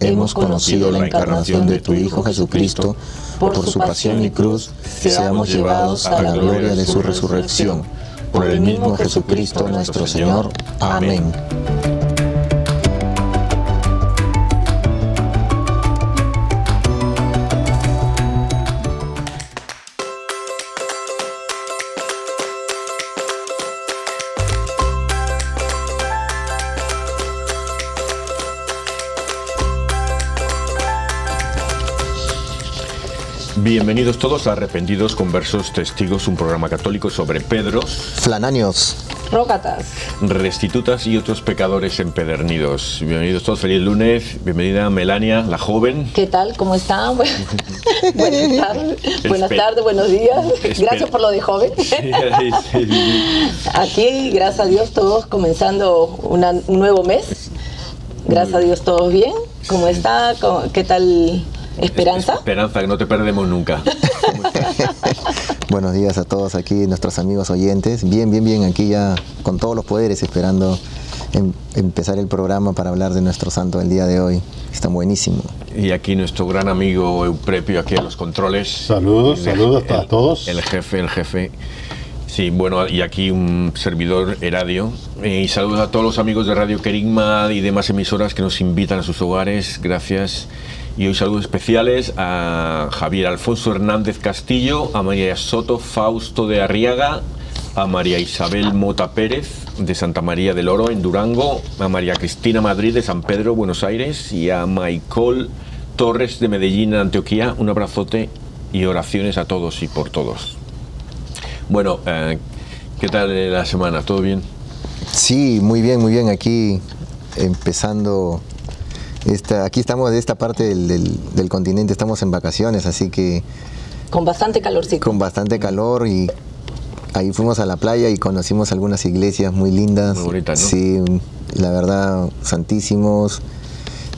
hemos conocido la encarnación de tu Hijo Jesucristo, por su pasión y cruz, seamos llevados a la gloria de su resurrección. Por el mismo Jesucristo nuestro Señor. Amén. Bienvenidos todos a Arrepentidos, Conversos, Testigos, un programa católico sobre Pedros, Flananios, Rógatas, Restitutas y otros pecadores empedernidos. Bienvenidos todos, feliz lunes. Bienvenida Melania, la joven. ¿Qué tal? ¿Cómo están? buenas tardes, buenas tardes, buenos días. Gracias por lo de joven. Aquí, gracias a Dios, todos comenzando un nuevo mes. Gracias a Dios, todos bien. ¿Cómo está? ¿Qué tal Esperanza. Esperanza, que no te perdemos nunca. Buenos días a todos aquí, nuestros amigos oyentes. Bien, bien, bien, aquí ya con todos los poderes esperando em, empezar el programa para hablar de nuestro santo el día de hoy. Está buenísimo. Y aquí nuestro gran amigo Euprepio, aquí a los controles. Saludos, saludos a todos. El jefe, el jefe. Sí, bueno, y aquí un servidor, Eradio. Y saludos a todos los amigos de Radio Querigma y demás emisoras que nos invitan a sus hogares. Gracias. Y hoy saludos especiales a Javier Alfonso Hernández Castillo, a María Soto Fausto de Arriaga, a María Isabel Mota Pérez de Santa María del Oro en Durango, a María Cristina Madrid de San Pedro, Buenos Aires y a Michael Torres de Medellín, Antioquía. Un abrazote y oraciones a todos y por todos. Bueno, eh, ¿qué tal la semana? ¿Todo bien? Sí, muy bien, muy bien. Aquí empezando aquí estamos de esta parte del, continente, estamos en vacaciones, así que... Con bastante calorcito. Con bastante calor y ahí fuimos a la playa y conocimos algunas iglesias muy lindas. Muy bonitas, ¿no? Sí, la verdad, santísimos.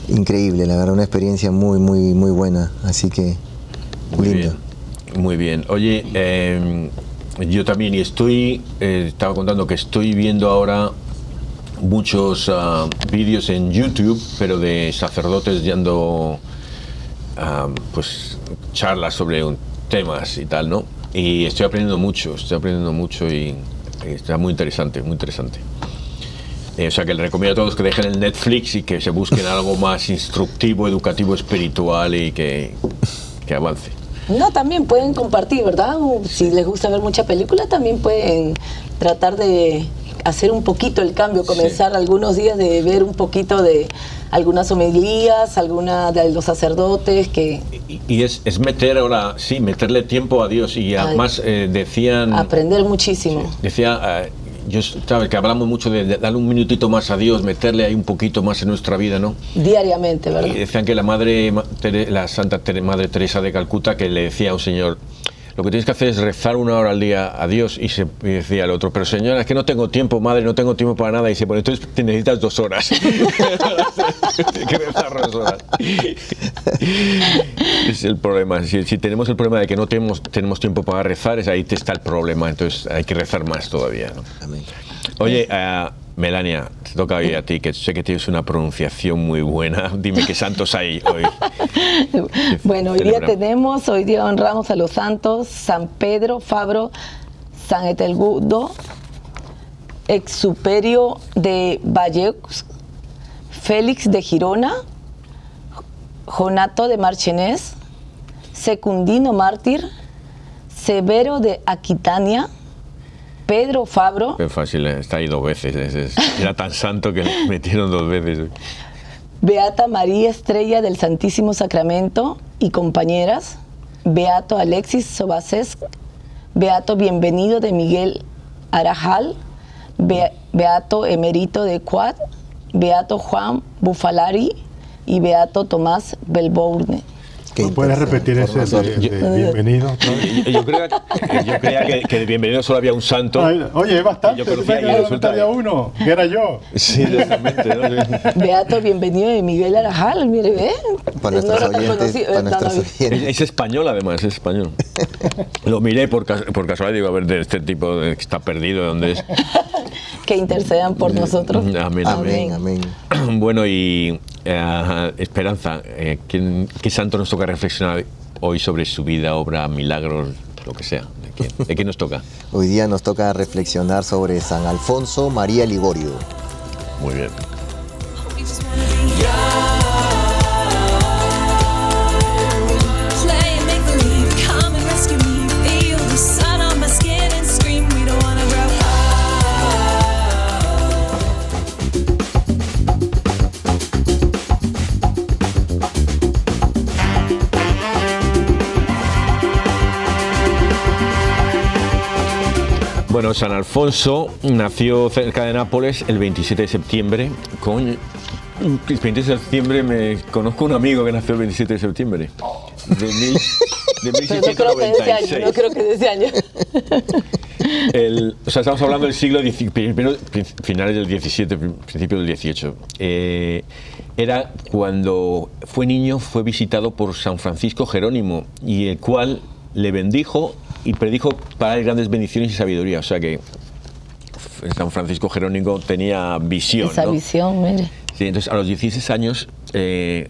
Increíble, la verdad, una experiencia muy, muy, muy buena. Así que, muy Bien, muy bien. Oye, em, yo también, y estoy, eh, estaba contando que estoy viendo ahora muchos ah, vídeos en YouTube, pero de sacerdotes dando uh, pues charlas sobre temas y tal, ¿no? Y estoy aprendiendo mucho, estoy aprendiendo mucho y, está muy interesante, muy interesante. Eh, o sea que les recomiendo a todos que dejen el Netflix y que se busquen algo más instructivo, educativo, espiritual y que, que avance. No, también pueden compartir, ¿verdad? Si les gusta ver mucha película, también pueden tratar de hacer un poquito el cambio, comenzar algunos días de ver un poquito de algunas homilías, alguna de los sacerdotes que... Y, es, es, meter ahora, sí, meterle tiempo a Dios y además eh, decían... Aprender muchísimo. decía, eh, yo sabes que hablamos mucho de, darle un minutito más a Dios, meterle ahí un poquito más en nuestra vida, ¿no? Diariamente, ¿verdad? Y decían que la madre, la Santa Madre Teresa de Calcuta, que le decía a un señor, lo que tienes que hacer es rezar una hora al día a Dios. Y, se, y decía el otro, pero señora, es que no tengo tiempo, madre, no tengo tiempo para nada. Y dice, bueno, entonces te necesitas dos horas. Tienes que rezar dos horas. es el problema. Si, si tenemos el problema de que no tenemos, tenemos tiempo para rezar, es ahí te está el problema. Entonces hay que rezar más todavía. ¿no? Oye, eh, Melania, te toca hoy a ti, que sé que tienes una pronunciación muy buena. Dime qué santos hay hoy. Bueno, hoy día tenemos, hoy día honramos a los santos San Pedro, Fabro, San Etelgudo, Exuperio de Valleux, Félix de Girona, Jonato de Marchenés, Secundino Mártir, Severo de Aquitania, Pedro Fabro, Qué fácil, eh, está ahí dos veces. es- es- era tan santo que le metieron dos veces. Beata María Estrella del Santísimo Sacramento y compañeras, Beato Alexis Sobasesc, Beato Bienvenido de Miguel Arajal, Be- Beato Emerito de Cuad, Beato Juan Bufalari y Beato Tomás Belbourne. Qué ¿No ¿Puedes repetir ese de, bienvenido? Yo, yo creía, yo creía que, que de bienvenido solo había un santo. Ay, Oye, es bastante. Yo conocía y resulta- uno, que era yo. Sí, realmente. ¿no? Beato Bienvenido de Miguel Arajal, mire, ve. Para nuestros oyentes, para eh, no, nuestros no, Es, español, además, es español. Lo miré por, por casualidad, digo, a ver, de este tipo de, que está perdido, ¿de dónde es? Que intercedan por nosotros. Amén, Amén, amén. Bueno, y eh, Esperanza, eh, ¿quién- ¿qué santo nos toca reflexionar hoy sobre su vida, obra, milagros, lo que sea? ¿De quién, de quién nos toca? Hoy día nos toca reflexionar sobre San Alfonso María Ligorio. Muy bien. Bueno, San Alfonso nació cerca de Nápoles el 27 de septiembre. Coño, el 27 de septiembre me conozco un amigo que nació el 27 de septiembre. De, mil, de Pero no creo que de ese año, 1696. no creo que de ese año. El- o sea, estamos hablando del siglo prin- finales del XVII, prin- principios del XVIII. Eh, era cuando fue niño, fue visitado por San Francisco Jerónimo, y el cual le bendijo y predijo para él grandes bendiciones y sabiduría. O sea que San Francisco Jerónimo tenía visión. Esa ¿no? visión, mire. Sí, entonces a los 16 años, eh,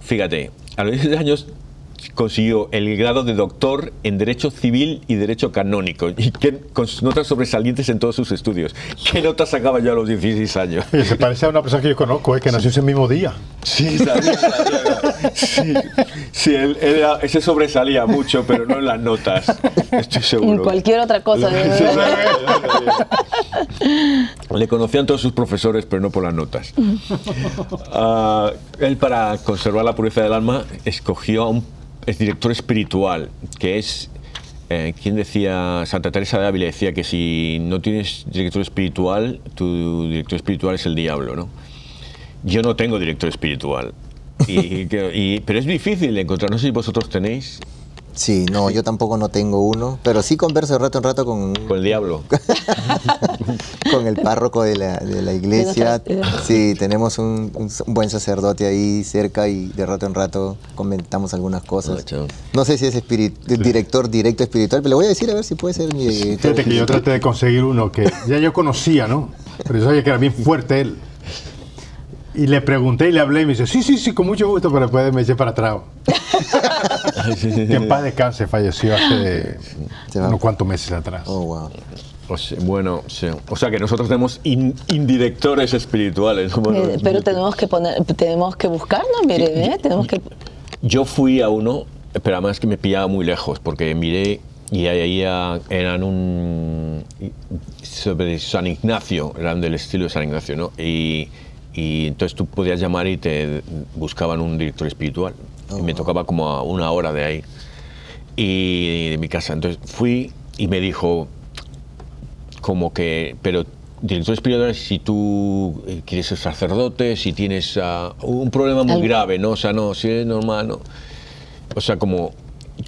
fíjate, a los 16 años consiguió el grado de doctor en Derecho Civil y Derecho Canónico, y que, con notas sobresalientes en todos sus estudios. ¿Qué notas sacaba yo a los 16 años? Oye, se parece a una persona que yo conozco, eh, que nació ese mismo día. Sí, sabía, sabía. Sí, sí, él, él era- ese sobresalía mucho, pero no en las notas, estoy seguro. En cualquier otra cosa. Le conocían todos sus profesores, pero no por las notas. Ah, él, para conservar la pureza del alma, escogió a un es director espiritual, que es. Eh, ¿Quién decía? Santa Teresa de Ávila decía que si no tienes director espiritual, tu director espiritual es el diablo, ¿no? Yo no tengo director espiritual. Y, y- pero es difícil encontrar. No sé si vosotros tenéis Sí, no, yo tampoco no tengo uno, pero sí converso de rato en rato con, con el diablo. con el párroco de la, de la iglesia. Sí, tenemos un, buen sacerdote ahí cerca y de rato en rato comentamos algunas Ah, cosas. chao. No sé si es director directo espiritual, pero le voy a decir a ver si puede ser mi director Fíjate que yo traté de conseguir uno que ya yo conocía, ¿no? Pero yo sabía que era bien fuerte él. Y le pregunté y le hablé y me dice, sí, sí, sí, con mucho gusto, pero después me eché para atrás. que en paz descanse, falleció hace unos cuantos meses atrás. Oh, wow. O sea, bueno, sí. o sea que nosotros tenemos in- indirectores espirituales. ¿no? Bueno, Eh, Pero tenemos que poner, tenemos que buscarnos, mire, ¿eh? tenemos que Yo fui a uno, pero además que me pillaba muy lejos, porque miré y ahí ah, eran un. sobre San Ignacio, eran del estilo de San Ignacio, ¿no? Y, y entonces tú podías llamar y te buscaban un director espiritual. Y me tocaba como a una hora de ahí. Y de mi casa. Entonces fui y me dijo, como que, pero director espiritual si tú eh, quieres ser sacerdote, si tienes ah, un problema muy Algo. grave, ¿no? O sea, no, si es normal, ¿no? O sea, como,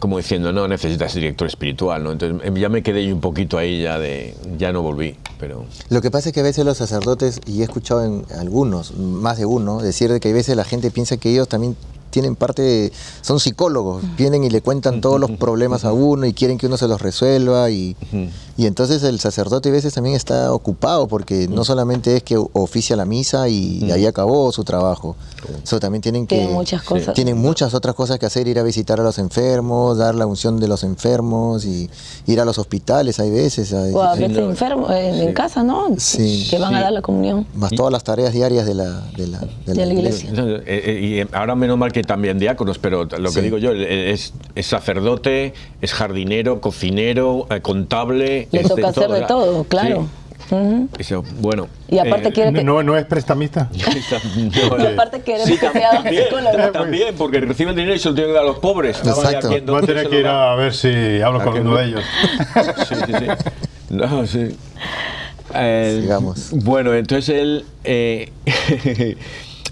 como diciendo, no necesitas director espiritual, ¿no? Entonces em, ya me quedé yo un poquito ahí ya de, ya no volví, pero... Lo que pasa es que a veces los sacerdotes, y he escuchado en algunos, más de uno, decir de que a veces la gente piensa que ellos también tienen parte, de- son psicólogos, vienen y le cuentan todos los problemas a uno y quieren que uno se los resuelva y, y entonces el sacerdote a veces también está ocupado porque no solamente es que oficia la misa y, ahí acabó su trabajo, so, también tienen que... Tienen muchas cosas. Tienen muchas otras cosas que hacer, ir a visitar a los enfermos, dar la unción de los enfermos y ir a los hospitales hay veces. hay- O a Sí, veces no. enfermos en, casa, ¿no? Sí. Que van a dar la comunión. más todas las tareas diarias de la, de la, de De la iglesia. Eh, eh, y eh, ahora menos mal que también diáconos, pero lo que digo yo, eh, es, es sacerdote, es jardinero, cocinero, eh, Le contable. es toca hacer de todo, claro. sí. Ujú. Eso, bueno. Y aparte eh, quiere que... No, no es prestamista. y aparte queremos Sí, que sea también, psicólogo. también, porque reciben dinero y se lo tienen que dar a los pobres. Exacto. Voy a tener que ir a ver si hablo ¿A con que uno no? de ellos. Sí, sí, sí. No, sí. Eh, Sigamos. Bueno, entonces él, eh,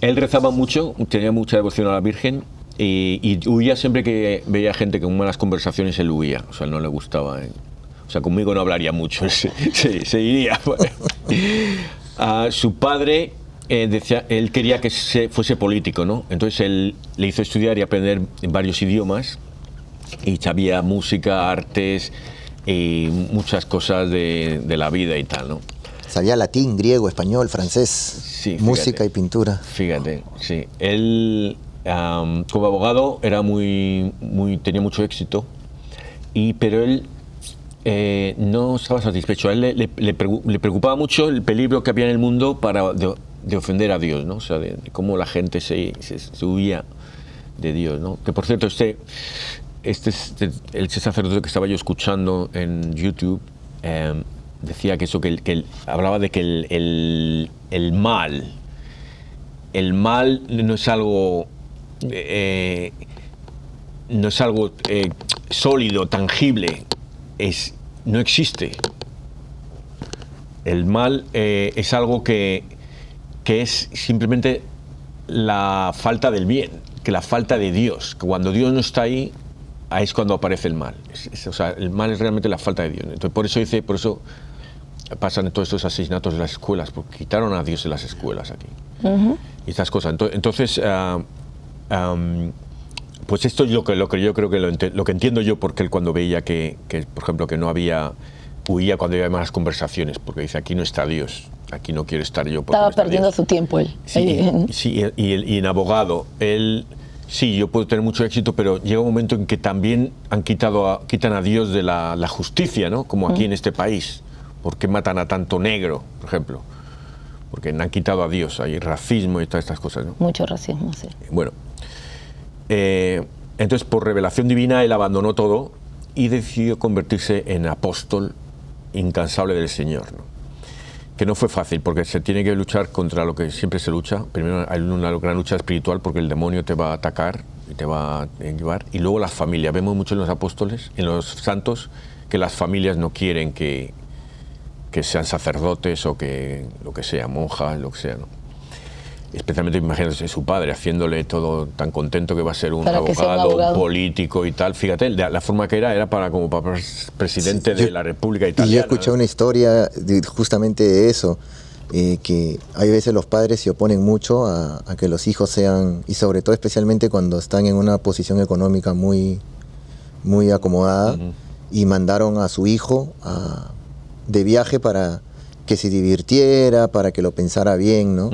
él rezaba mucho, tenía mucha devoción a la Virgen y, y huía siempre que veía gente con malas conversaciones, él huía, o sea, no le gustaba. eh. O sea, conmigo no hablaría mucho, se, se- se iría. Su padre eh, decía, él quería que se, fuese político, ¿no? Entonces él le hizo estudiar y aprender varios idiomas y sabía música, artes y muchas cosas de, de la vida y tal, ¿no? Sabía latín, griego, español, francés, Sí, fíjate. música y pintura. Fíjate, sí. Él, am, como abogado, era muy, muy, tenía mucho éxito, y, pero él eh, no estaba satisfecho. A él le, le- le preocupaba mucho el peligro que había en el mundo para de, de ofender a Dios, ¿no? O sea, de, de cómo la gente se, se, se huía de Dios, ¿no? Que por cierto, este, este, este- el sacerdote que estaba yo escuchando en YouTube em, decía que eso, que, hablaba de que el, el- el mal, el mal no es algo, eh, no es algo eh, sólido, tangible, es, no existe. El mal eh, es algo que, que es simplemente la falta del bien, que la falta de Dios, que cuando Dios no está ahí, ahí es cuando aparece el mal. O sea, el mal es realmente la falta de Dios. Entonces, por eso dice, por eso pasan todos estos asesinatos de las escuelas, porque quitaron a Dios de las escuelas aquí. Y estas cosas. Ento- Entonces, am, pues esto es lo que, lo que yo creo que lo, que entiendo yo, porque él cuando veía que, que, por ejemplo, que no había, huía cuando había malas conversaciones, porque dice, aquí no está Dios, aquí no quiero estar yo. Estaba no perdiendo Dios". su tiempo él. Sí, y, sí, y, el- y en abogado, él, sí, yo puedo tener mucho éxito, pero llega un momento en que también han quitado a, quitan a Dios de la, la justicia, ¿no? Como aquí en este país. ¿Por qué matan a tanto negro, por ejemplo? Porque han quitado a Dios, hay racismo y todas estas cosas, ¿no? Mucho racismo, sí. Bueno, eh, entonces por revelación divina él abandonó todo y decidió convertirse en apóstol incansable del Señor. ¿no? Que no fue fácil porque se tiene que luchar contra lo que siempre se lucha. Primero hay una gran lucha espiritual porque el demonio te va a atacar y te va a llevar. Y luego las familias. Vemos mucho en los apóstoles, en los santos, que las familias no quieren que, que sean sacerdotes o que lo que sea, monjas, lo que sea. ¿no? especialmente imagínate su padre haciéndole todo tan contento que va a ser un, sea abogado, político y tal. Fíjate, la, la forma que era era para como para pres- presidente Sí, de yo- la República Y Italiana. yo escuché una historia de- justamente de eso, eh, que hay veces los padres se oponen mucho a, a que los hijos sean, y sobre todo especialmente cuando están en una posición económica muy, muy acomodada, y mandaron a su hijo a- de viaje para que se divirtiera, para que lo pensara bien, ¿no?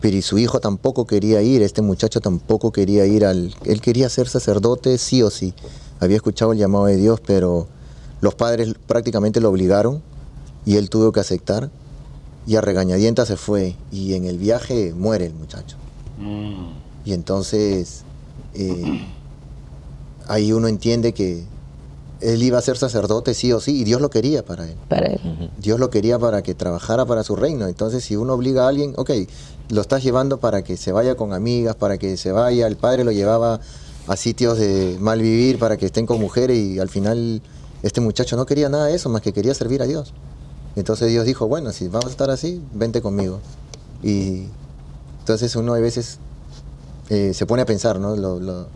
Pero y su hijo tampoco quería ir, este muchacho tampoco quería ir al... Él quería ser sacerdote sí o sí. Había escuchado el llamado de Dios, pero los padres prácticamente lo obligaron y él tuvo que aceptar. Y a regañadientas se fue y en el viaje muere el muchacho. Y entonces eh, ahí uno entiende que él iba a ser sacerdote sí o sí y Dios lo quería para él. Para él. Dios lo quería para que trabajara para su reino. Entonces, si uno obliga a alguien, ok, lo estás llevando para que se vaya con amigas, para que se vaya. El padre lo llevaba a sitios de mal vivir, para que estén con mujeres y al final este muchacho no quería nada de eso, más que quería servir a Dios. Entonces Dios dijo, bueno, si vamos a estar así, vente conmigo. Y entonces uno a veces eh, se pone a pensar, ¿no? Lo- lo-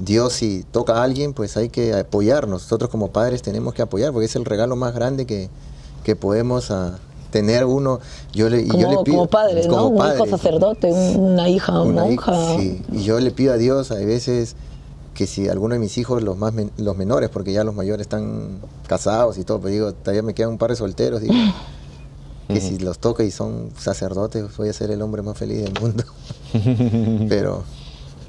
Dios si toca a alguien, pues hay que apoyarnos. Nosotros como padres tenemos que apoyar, porque es el regalo más grande que, que podemos ah, tener uno. Yo le, y Como, yo le pido, como padre, ¿no? como Un hijo sacerdote, un- una hija una monja. hija, sí. Y yo le pido a Dios a veces que si alguno de mis hijos, los más men- los menores, porque ya los mayores están casados y todo, pero digo, todavía me quedan un par de solteros, digo, que si los toca y son sacerdotes, voy a ser el hombre más feliz del mundo. pero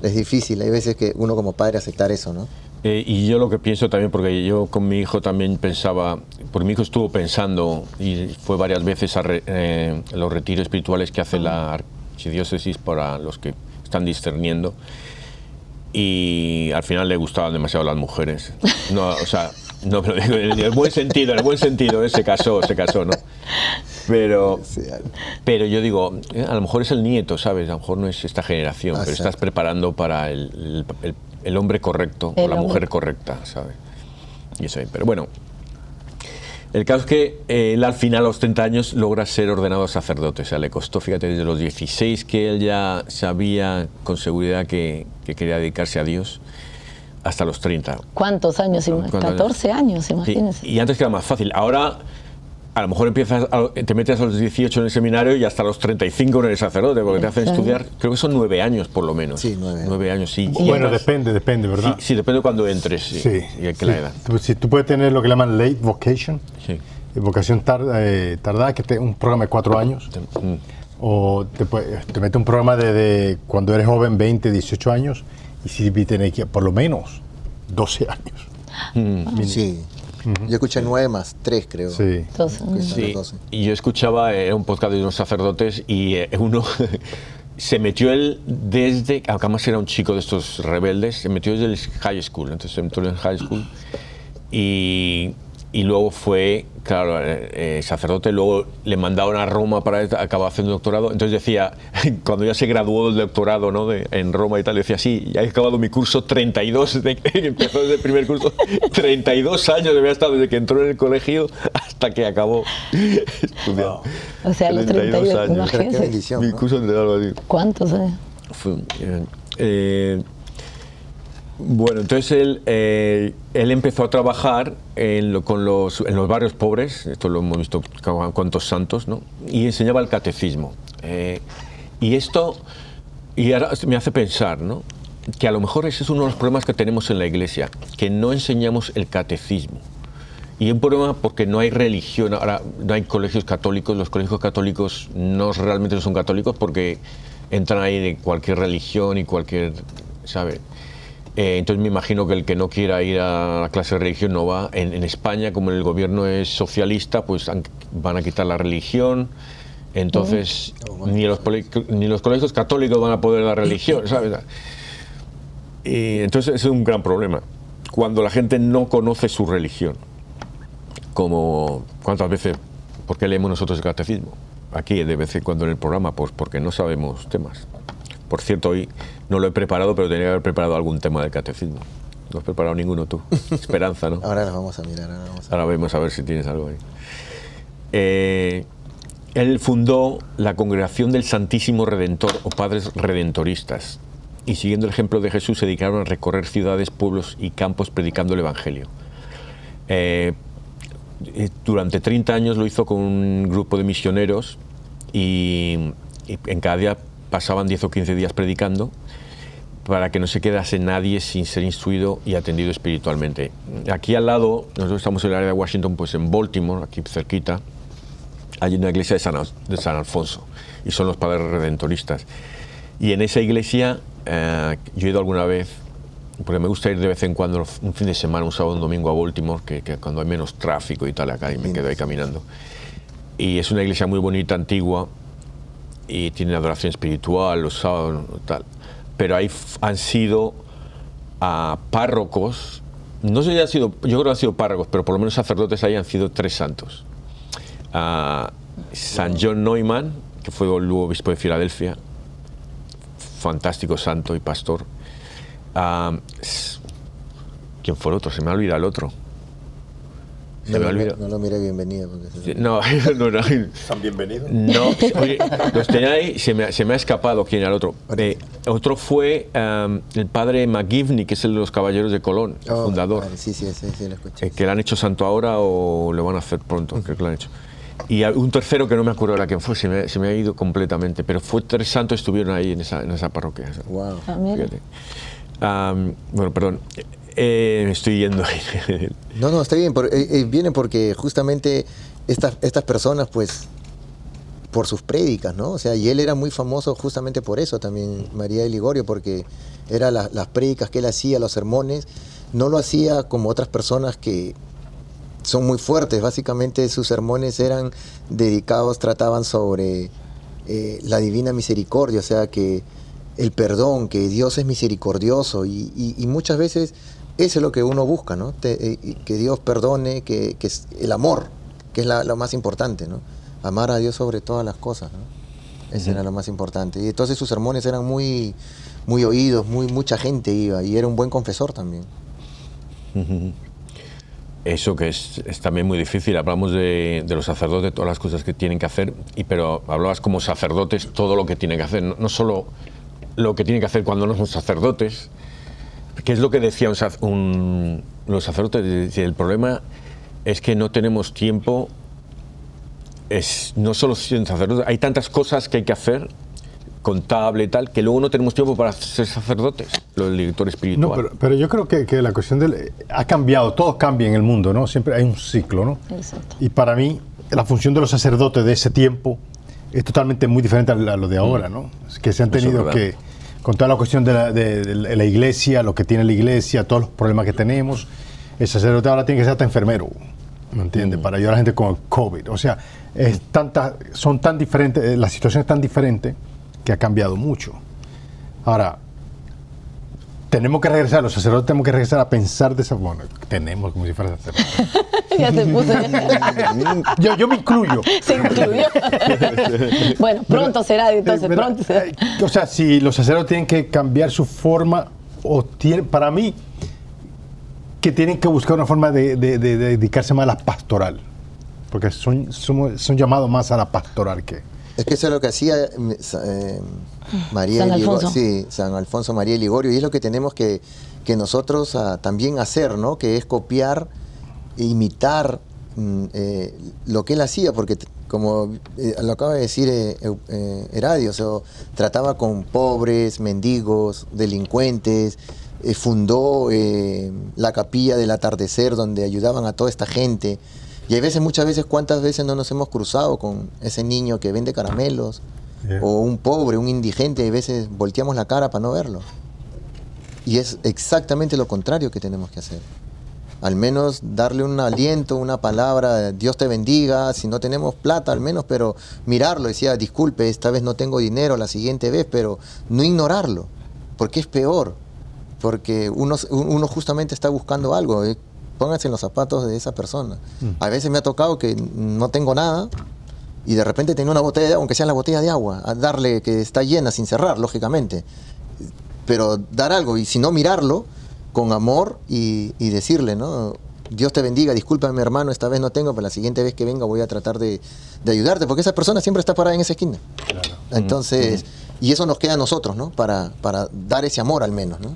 es difícil, hay veces que uno como padre aceptar eso, ¿no? Eh, y yo lo que pienso también, porque yo con mi hijo también pensaba, porque mi hijo estuvo pensando y fue varias veces a re- eh, los retiros espirituales que hace la archidiócesis para los que están discerniendo y al final le gustaban demasiado las mujeres. No, o sea, no, pero digo, en el buen sentido, en el buen sentido, eh, se casó, se casó, ¿no? Pero, pero yo digo, eh, a lo mejor es el nieto, ¿sabes? A lo mejor no es esta generación, pero Exacto. estás preparando para el, el- el- el hombre correcto o El la hombre. mujer correcta, ¿sabes? Y eso ahí. Pero bueno, el caso es que eh, él al final, a los 30 años, logra ser ordenado sacerdote. O sea, le costó, fíjate, desde los 16 que él ya sabía con seguridad que, que quería dedicarse a Dios, hasta los 30. ¿Cuántos años? ¿Cuántos años? 14 años, Sí, imagínense. y antes que era más fácil. Ahora, a lo mejor empiezas, a- te metes a los 18 en el seminario y hasta los 35 en el sacerdote, porque te hacen Sí. estudiar, creo que son nueve años por lo menos. Sí, nueve. Nueve años, sí. Y Bueno, entras- depende, depende, Sí, ¿verdad? sí, depende de cuando entres sí, Sí. y a qué sí. la edad. Tú- Si tú puedes tener lo que llaman late vocation, Sí. eh, vocación tarda, eh, tardada, que es un programa de cuatro años, Mm. o te, te mete un programa de, cuando eres joven, 20, 18 años, y si tienes que por lo menos 12 años. Mm. Sí. Yo escuché nueve más tres, creo. Sí. Sí, y yo escuchaba, era un podcast de unos sacerdotes y eh, uno se metió él desde, aunque además era un chico de estos rebeldes, se metió desde el high school, entonces se metió en el high school y, y luego fue, claro, eh, eh, sacerdote, luego le mandaron a Roma para acabar haciendo doctorado, entonces decía, cuando ya se graduó del doctorado ¿no? de, en Roma y tal, decía, sí, ya he acabado mi curso 32, de, empezó desde el primer curso, 32 años había estado desde que entró en el colegio hasta que acabó estudiando. O sea, a los 32 años. Qué bendición, Mi ¿no? curso de algo así. ¿Cuántos años? Fue, eh, eh, bueno, entonces él, eh, él empezó a trabajar en, con los, en los barrios pobres, esto lo hemos visto con cuantos santos, ¿no? y enseñaba el catecismo. Eh, y esto me hace pensar ¿no? que a lo mejor ese es uno de los problemas que tenemos en la iglesia, que no enseñamos el catecismo. Y es un problema porque no hay religión, ahora no hay colegios católicos, los colegios católicos no realmente no son católicos porque entran ahí de cualquier religión y cualquier, ¿sabe? Eh, entonces me imagino que el que no quiera ir a la clase de religión no va. En, en España, como el gobierno es socialista, pues han- van a quitar la religión. Entonces, ni, los, ni los colegios católicos van a poder dar religión, ¿sabes? Y entonces es un gran problema. Cuando la gente no conoce su religión como cuántas veces, ¿por qué leemos nosotros el catecismo? Aquí de vez en cuando en el programa, pues porque no sabemos temas. Por cierto, hoy no lo he preparado, pero tenía que haber preparado algún tema del catecismo. No has preparado ninguno tú. Esperanza, ¿no? Ahora las vamos a mirar. Ahora vamos a... Ahora vemos a ver si tienes algo ahí. Eh, él fundó la Congregación del Santísimo Redentor o Padres Redentoristas y siguiendo el ejemplo de Jesús se dedicaron a recorrer ciudades, pueblos y campos predicando el Evangelio. Eh, eh, durante 30 años lo hizo con un grupo de misioneros y, y en cada día pasaban 10 o 15 días predicando para que no se quedase nadie sin ser instruido y atendido espiritualmente. Aquí al lado, nosotros estamos en el área de Washington, pues en Baltimore, aquí cerquita, hay una iglesia de San, de San Alfonso y son los padres redentoristas. Y en esa iglesia eh, yo he ido alguna vez, porque me gusta ir de vez en cuando, un fin de semana, un sábado, un domingo a Baltimore, que, que cuando hay menos tráfico y tal acá, y me quedo ahí caminando. Y es una iglesia muy bonita, antigua, y tiene adoración espiritual los sábados, tal. Pero ahí han sido párrocos, no sé si han sido, yo creo que han sido párrocos, pero por lo menos sacerdotes ahí han sido tres santos. Ah, San John Neumann, que fue el obispo de Filadelfia, fantástico santo y pastor. ¿Quién fue el otro? Se me ha olvidado el otro. Se No, me lo- olvidó. no lo mire bienvenido. Porque No, no, no. ¿Están bienvenidos? No, oye, los tenía ahí, se me, se me ha escapado quién era el otro. Eh, otro fue um, el padre McGivney, que es el de los Caballeros de Colón, el Oh, fundador. vale, sí, sí, sí, sí, lo escuché. eh, que lo han hecho santo ahora o lo van a hacer pronto, creo que lo han hecho. Y un tercero que no me acuerdo ahora quién fue, se me, se me ha ido completamente, pero fue tres santos estuvieron ahí en esa, en esa parroquia. Wow. Ah, fíjate. Am, bueno, perdón, eh, me estoy yendo. No, no, está bien. eh, eh, viene porque justamente estas, estas personas, pues, por sus prédicas, ¿no? O sea, y él era muy famoso justamente por eso también, María de Ligorio, porque era la- las prédicas que él hacía, los sermones, no lo hacía como otras personas que son muy fuertes. Básicamente sus sermones eran dedicados, trataban sobre eh, la divina misericordia, o sea, que el perdón, que Dios es misericordioso y, y- y muchas veces eso es lo que uno busca, ¿no? Te- eh, que Dios perdone, que, que es el amor, que es la- lo más importante, ¿no? Amar a Dios sobre todas las cosas, ¿no? Eso era lo más importante. Y entonces sus sermones eran muy, muy oídos, muy, mucha gente iba y era un buen confesor también. Eso que es, es también muy difícil. Hablamos de, de los sacerdotes, todas las cosas que tienen que hacer, y, pero hablabas como sacerdotes todo lo que tienen que hacer, no, no solo lo que tienen que hacer cuando no son sacerdotes, que es lo que decía un, un- los sacerdotes. decía, El problema es que no tenemos tiempo, es, no solo siendo sacerdotes, hay tantas cosas que hay que hacer, contable y tal, que luego no tenemos tiempo para ser sacerdotes, lo del director espiritual. No, pero, pero yo creo que, que la cuestión del... Ha cambiado, todo cambia en el mundo, ¿no? Siempre hay un ciclo, ¿no? Exacto. Y para mí, la función de los sacerdotes de ese tiempo es totalmente muy diferente a lo de ahora, ¿no? Es que se han tenido que, con toda la cuestión de la, de- de la iglesia, lo que tiene la iglesia, todos los problemas que tenemos, el sacerdote ahora tiene que ser hasta enfermero, ¿me entiendes? Para ayudar a la gente con el COVID. O sea, es tanta, son tan diferentes, eh, la situación es tan diferente que ha cambiado mucho. Ahora, tenemos que regresar, los sacerdotes tenemos que regresar a pensar de esa forma. Tenemos como si fuera sacerdote. ya se puso. Yo, yo me incluyo. se incluyó. bueno, pronto será, entonces, Eh, mira, pronto será. eh, O sea, si los sacerdotes tienen que cambiar su forma, o tienen, para mí, que tienen que buscar una forma de, de- de- de dedicarse más a la pastoral. Porque son, somos- son llamados más a la pastoral que. Es que eso es lo que hacía mm, sa- eh, María San Alfonso. sí, San Alfonso María Ligorio, y es lo que tenemos que, que nosotros ah, también hacer, ¿no? Que es copiar, e imitar mm, eh, lo que él hacía, porque como eh, lo acaba de decir eh, eh, Heradio, o sea, trataba con pobres, mendigos, delincuentes, eh, fundó eh, la capilla del atardecer donde ayudaban a toda esta gente. Y hay veces, muchas veces, ¿cuántas veces no nos hemos cruzado con ese niño que vende caramelos? Yeah. O un pobre, un indigente, y a veces volteamos la cara para no verlo. Y es exactamente lo contrario que tenemos que hacer. Al menos darle un aliento, una palabra, Dios te bendiga, si no tenemos plata al menos, pero mirarlo, decía, disculpe, esta vez no tengo dinero, la siguiente vez, pero no ignorarlo, porque es peor, porque uno, uno justamente está buscando algo, eh, pónganse en los zapatos de esa persona. A veces me ha tocado que no tengo nada y de repente tengo una botella de agua, aunque sea la botella de agua, a darle que está llena sin cerrar, lógicamente pero dar algo y si no mirarlo con amor y, y decirle, ¿no? Dios te bendiga, discúlpame hermano, esta vez no tengo, pero la siguiente vez que venga voy a tratar de, de ayudarte, porque esa persona siempre está parada en esa esquina. Entonces, y eso nos queda a nosotros, ¿no? Para, para dar ese amor al menos, ¿no?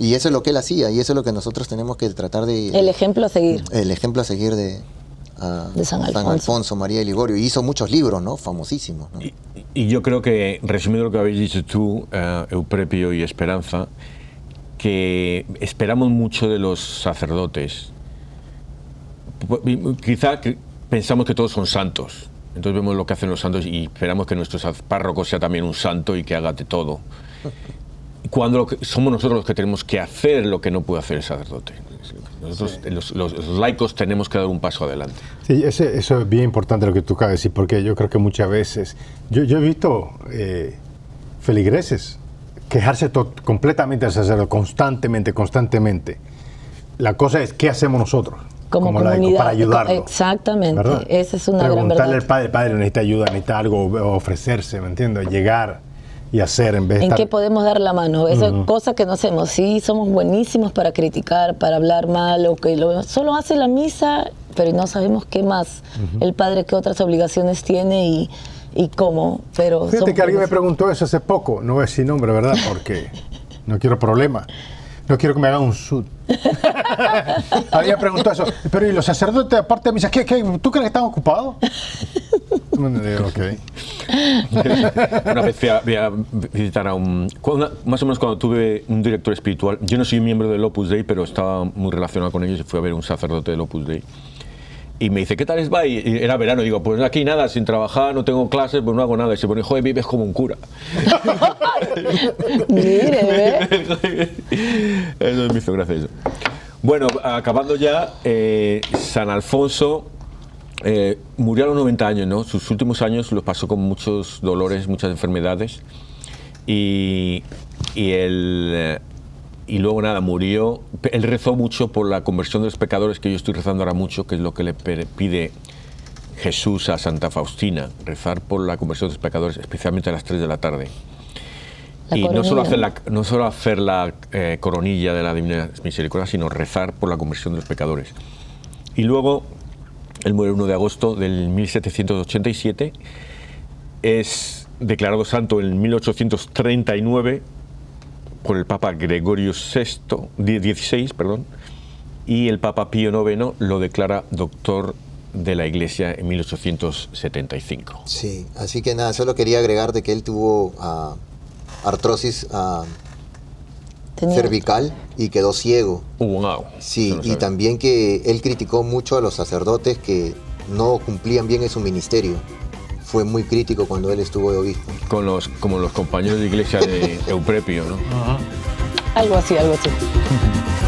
Y eso es lo que él hacía, y eso es lo que nosotros tenemos que tratar de... El ejemplo a seguir. el ejemplo a seguir de, a De San Alfonso. María de Ligorio. Y hizo muchos libros, ¿no? Famosísimos, ¿no? Y, y yo creo que, resumiendo lo que habéis dicho tú, eh, Euprepio y Esperanza, que esperamos mucho de los sacerdotes. Quizá pensamos que todos son santos. Entonces vemos lo que hacen los santos y esperamos que nuestro párroco sea también un santo y que haga de todo. Cuando lo que- somos nosotros los que tenemos que hacer lo que no puede hacer el sacerdote. Nosotros, los- los- los laicos, tenemos que dar un paso adelante. Sí, ese- eso es bien importante lo que tú acabas de decir, porque yo creo que muchas veces. Yo, yo he visto eh, feligreses quejarse to- completamente al sacerdote, constantemente, constantemente. La cosa es, ¿qué hacemos nosotros? Como laicos, comunidad, para ayudarlo. exactamente, ¿verdad? esa es una gran Preguntarle verdad. al padre, padre, necesita ayuda, necesita algo, ofrecerse, ¿me entiendes? Llegar. Y hacer en vez de ¿En estar... qué podemos dar la mano? Esa Ujú. cosa que no hacemos. Sí, somos buenísimos para criticar, para hablar mal, o que lo, solo hace la misa, pero no sabemos qué más el padre, qué otras obligaciones tiene y, y cómo. Pero Fíjate que alguien me preguntó eso hace poco, no voy a decir nombre, ¿verdad? Porque no quiero problema. No quiero que me hagan un sud. Alguien preguntó eso. Pero ¿y los sacerdotes aparte de misa? ¿Qué, qué, ¿Tú crees que están ocupados? Ok. Una vez fui a, fui a visitar a un. cuando- más o menos cuando tuve un director espiritual. Yo no soy miembro del Opus Dei, pero estaba muy relacionado con ellos y fui a ver un sacerdote del Opus Dei. Y me dice, ¿qué tal es va? Y y era verano. Digo, pues aquí nada, sin trabajar, no tengo clases, pues no hago nada. Y se pone, joder, vives como un cura. Mire, ¿ve? eso me hizo gracia eso. Bueno, acabando ya, eh, San Alfonso eh, murió a los 90 años, ¿no? Sus últimos años los pasó con muchos dolores, muchas enfermedades. Y, y él, eh, y luego nada, murió. Él rezó mucho por la conversión de los pecadores, que yo estoy rezando ahora mucho, que es lo que le pide Jesús a Santa Faustina, rezar por la conversión de los pecadores, especialmente a las 3 de la tarde. La y no solo hacer la, no solo hacer la eh, coronilla de la Divina Misericordia, sino rezar por la conversión de los pecadores. Y luego, él muere el 1 de agosto del 1787, es declarado santo en 1839 por el Papa Gregorio VI, perdón, y el Papa Pío IX lo declara doctor de la Iglesia en 1875. Sí, así que nada, solo quería agregar de que él tuvo ah, artrosis ah, Tenía- cervical y quedó ciego. Wow. Sí, no y también que él criticó mucho a los sacerdotes que no cumplían bien en su ministerio. Fue muy crítico cuando él estuvo de obispo. Con los, como los compañeros de iglesia de Euprepio, ¿no? Algo así, algo así.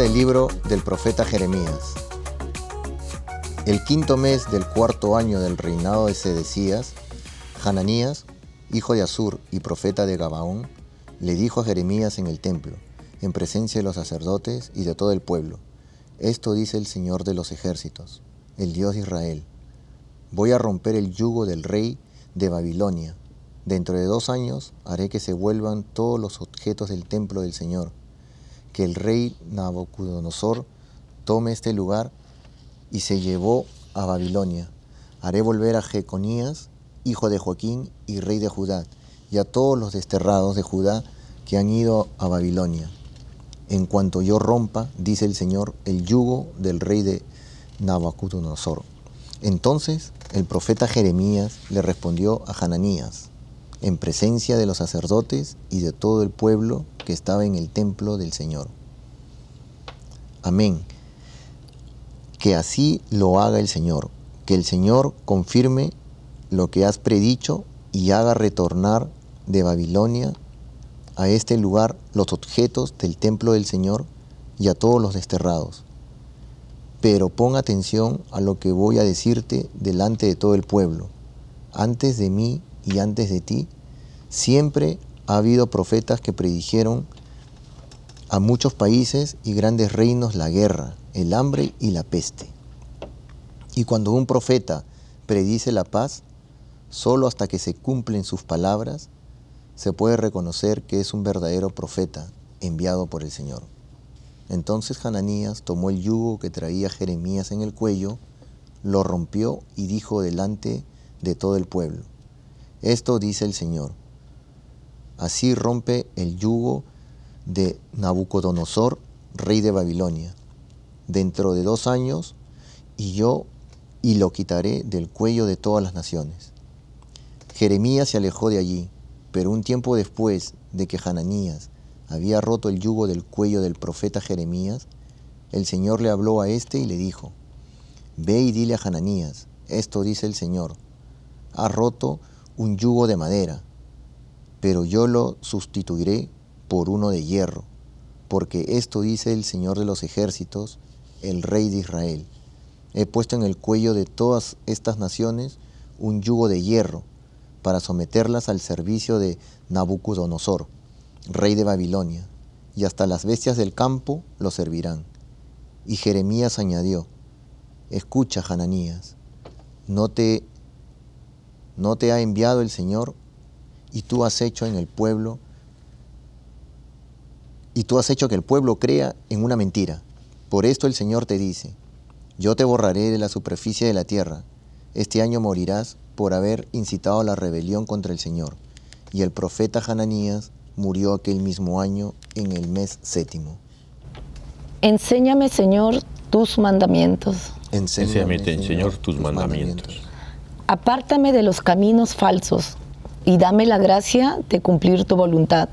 del libro del profeta Jeremías. El quinto mes del cuarto año del reinado de Sedecías, Hananías, hijo de Asur y profeta de Gabaón, le dijo a Jeremías en el templo, en presencia de los sacerdotes y de todo el pueblo, Esto dice el Señor de los ejércitos, el Dios de Israel. Voy a romper el yugo del rey de Babilonia. Dentro de dos años haré que se vuelvan todos los objetos del templo del Señor que el rey Nabucodonosor tome este lugar y se llevó a Babilonia. Haré volver a Jeconías, hijo de Joaquín y rey de Judá, y a todos los desterrados de Judá que han ido a Babilonia. En cuanto yo rompa, dice el Señor, el yugo del rey de Nabucodonosor. Entonces el profeta Jeremías le respondió a Hananías, en presencia de los sacerdotes y de todo el pueblo que estaba en el templo del Señor. Amén. Que así lo haga el Señor, que el Señor confirme lo que has predicho y haga retornar de Babilonia a este lugar los objetos del templo del Señor y a todos los desterrados. Pero pon atención a lo que voy a decirte delante de todo el pueblo. Antes de mí y antes de ti, siempre ha habido profetas que predijeron a muchos países y grandes reinos la guerra, el hambre y la peste. Y cuando un profeta predice la paz, solo hasta que se cumplen sus palabras, se puede reconocer que es un verdadero profeta enviado por el Señor. Entonces Hananías tomó el yugo que traía Jeremías en el cuello, lo rompió y dijo delante de todo el pueblo, esto dice el Señor, así rompe el yugo de Nabucodonosor, rey de Babilonia, dentro de dos años, y yo y lo quitaré del cuello de todas las naciones. Jeremías se alejó de allí, pero un tiempo después de que Hananías había roto el yugo del cuello del profeta Jeremías, el Señor le habló a éste y le dijo, Ve y dile a Hananías, esto dice el Señor, ha roto un yugo de madera, pero yo lo sustituiré por uno de hierro, porque esto dice el Señor de los ejércitos, el Rey de Israel. He puesto en el cuello de todas estas naciones un yugo de hierro para someterlas al servicio de Nabucodonosor, rey de Babilonia, y hasta las bestias del campo lo servirán. Y Jeremías añadió, Escucha, Hananías, no te, no te ha enviado el Señor, y tú has hecho en el pueblo, y tú has hecho que el pueblo crea en una mentira. Por esto el Señor te dice, yo te borraré de la superficie de la tierra. Este año morirás por haber incitado a la rebelión contra el Señor. Y el profeta Hananías murió aquel mismo año en el mes séptimo. Enséñame, Señor, tus mandamientos. Enséñame, Señor, tus mandamientos. Apártame de los caminos falsos y dame la gracia de cumplir tu voluntad.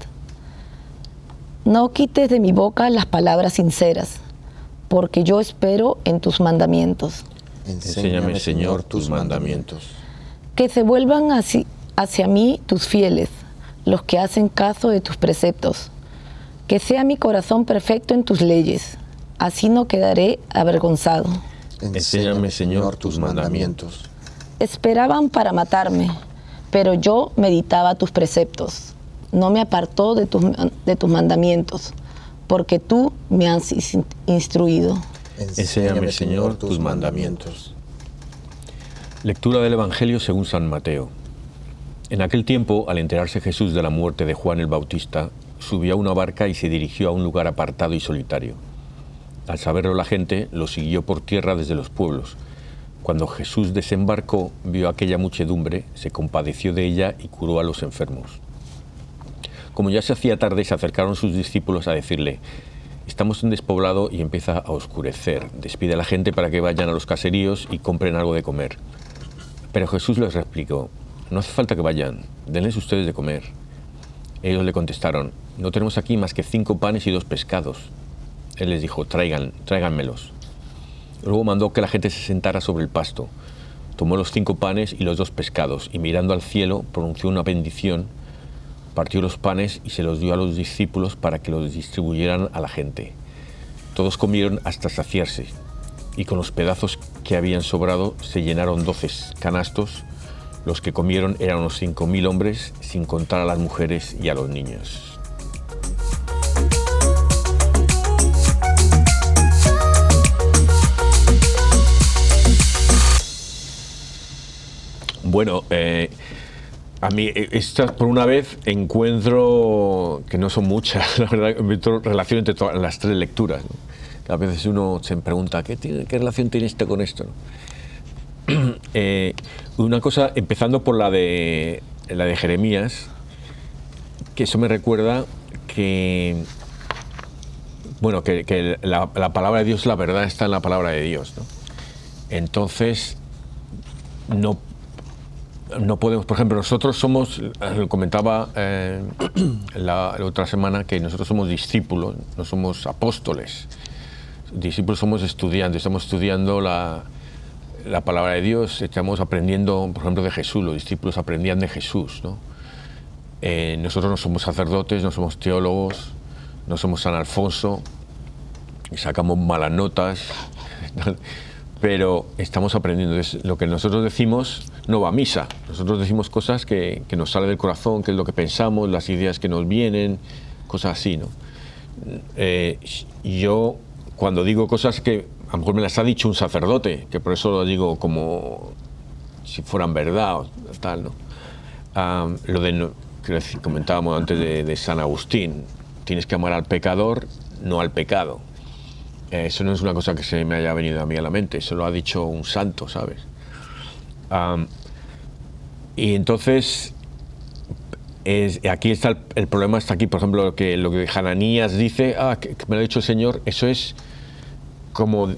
No quites de mi boca las palabras sinceras, porque yo espero en tus mandamientos. Enséñame, Señor, tus mandamientos. Que se vuelvan así- hacia mí tus fieles, los que hacen caso de tus preceptos. Que sea mi corazón perfecto en tus leyes, así no quedaré avergonzado. Enséñame, Señor, tus mandamientos. Esperaban para matarme, pero yo meditaba tus preceptos. No me apartó de tus, de tus mandamientos, porque tú me has ins- instruido. Enséñame, Señor, tus mandamientos. Lectura del Evangelio según San Mateo. En aquel tiempo, al enterarse Jesús de la muerte de Juan el Bautista, subió a una barca y se dirigió a un lugar apartado y solitario. Al saberlo la gente, lo siguió por tierra desde los pueblos. Cuando Jesús desembarcó, vio aquella muchedumbre, se compadeció de ella y curó a los enfermos. Como ya se hacía tarde, se acercaron sus discípulos a decirle, Estamos en despoblado y empieza a oscurecer. Despide a la gente para que vayan a los caseríos y compren algo de comer. Pero Jesús les replicó, no hace falta que vayan, denles ustedes de comer. Ellos le contestaron, no tenemos aquí más que cinco panes y dos pescados. Él les dijo, traigan, tráiganmelos. Luego mandó que la gente se sentara sobre el pasto. Tomó los cinco panes y los dos pescados y mirando al cielo pronunció una bendición, partió los panes y se los dio a los discípulos para que los distribuyeran a la gente. Todos comieron hasta saciarse y con los pedazos que habían sobrado se llenaron doce canastos. Los que comieron eran unos cinco mil hombres, sin contar a las mujeres y a los niños. Bueno, eh, a mí eh, esta por una vez encuentro que no son muchas, la verdad, relación entre todas las tres lecturas. A veces uno se pregunta, ¿qué, relación tiene esto con esto? Eh, una cosa, empezando por la de, la de Jeremías, que eso me recuerda que, bueno, que, que la, la palabra de Dios, la verdad está en la palabra de Dios. ¿no? Entonces, no no podemos, por ejemplo, nosotros somos, eh, comentaba eh, la, otra semana, que nosotros somos discípulos, no somos apóstoles. Discípulos somos estudiantes, estamos estudiando la, la palabra de Dios, estamos aprendiendo, por ejemplo, de Jesús, los discípulos aprendían de Jesús. ¿no? Eh, nosotros no somos sacerdotes, no somos teólogos, no somos San Alfonso, sacamos malas notas, pero estamos aprendiendo. Lo que nosotros decimos no va a misa. Nosotros decimos cosas que, que nos sale del corazón, que es lo que pensamos, las ideas que nos vienen, cosas así, ¿no? Eh, yo, cuando digo cosas que a lo mejor me las ha dicho un sacerdote, que por eso lo digo como si fueran verdad tal, ¿no? Ah, lo de, que comentábamos antes de San Agustín, tienes que amar al pecador, no al pecado. Eh, Eso no es una cosa que se me haya venido a mí a la mente, eso lo ha dicho un santo, ¿sabes? Y entonces, es- aquí está el, problema, está aquí, por ejemplo, lo que, lo que Hananías dice, ah, que, me lo ha dicho el Señor, eso es como,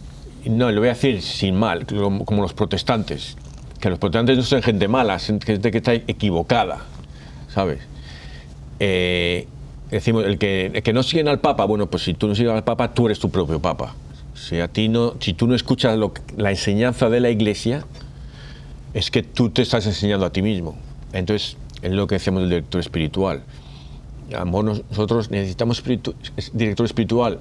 no, lo voy a decir sin mal, como, como los protestantes, que los protestantes no son gente mala, son gente que está equivocada, ¿sabes? Eh, decimos, el que, el que no siguen al Papa, bueno, pues si tú no sigues al Papa, tú eres tu propio Papa. Si, a ti no, si tú no escuchas lo la enseñanza de la Iglesia, es que tú te estás enseñando a ti mismo. Entonces, es lo que decíamos del director espiritual. a lo mejor nos- nosotros necesitamos espiritu- es- director espiritual,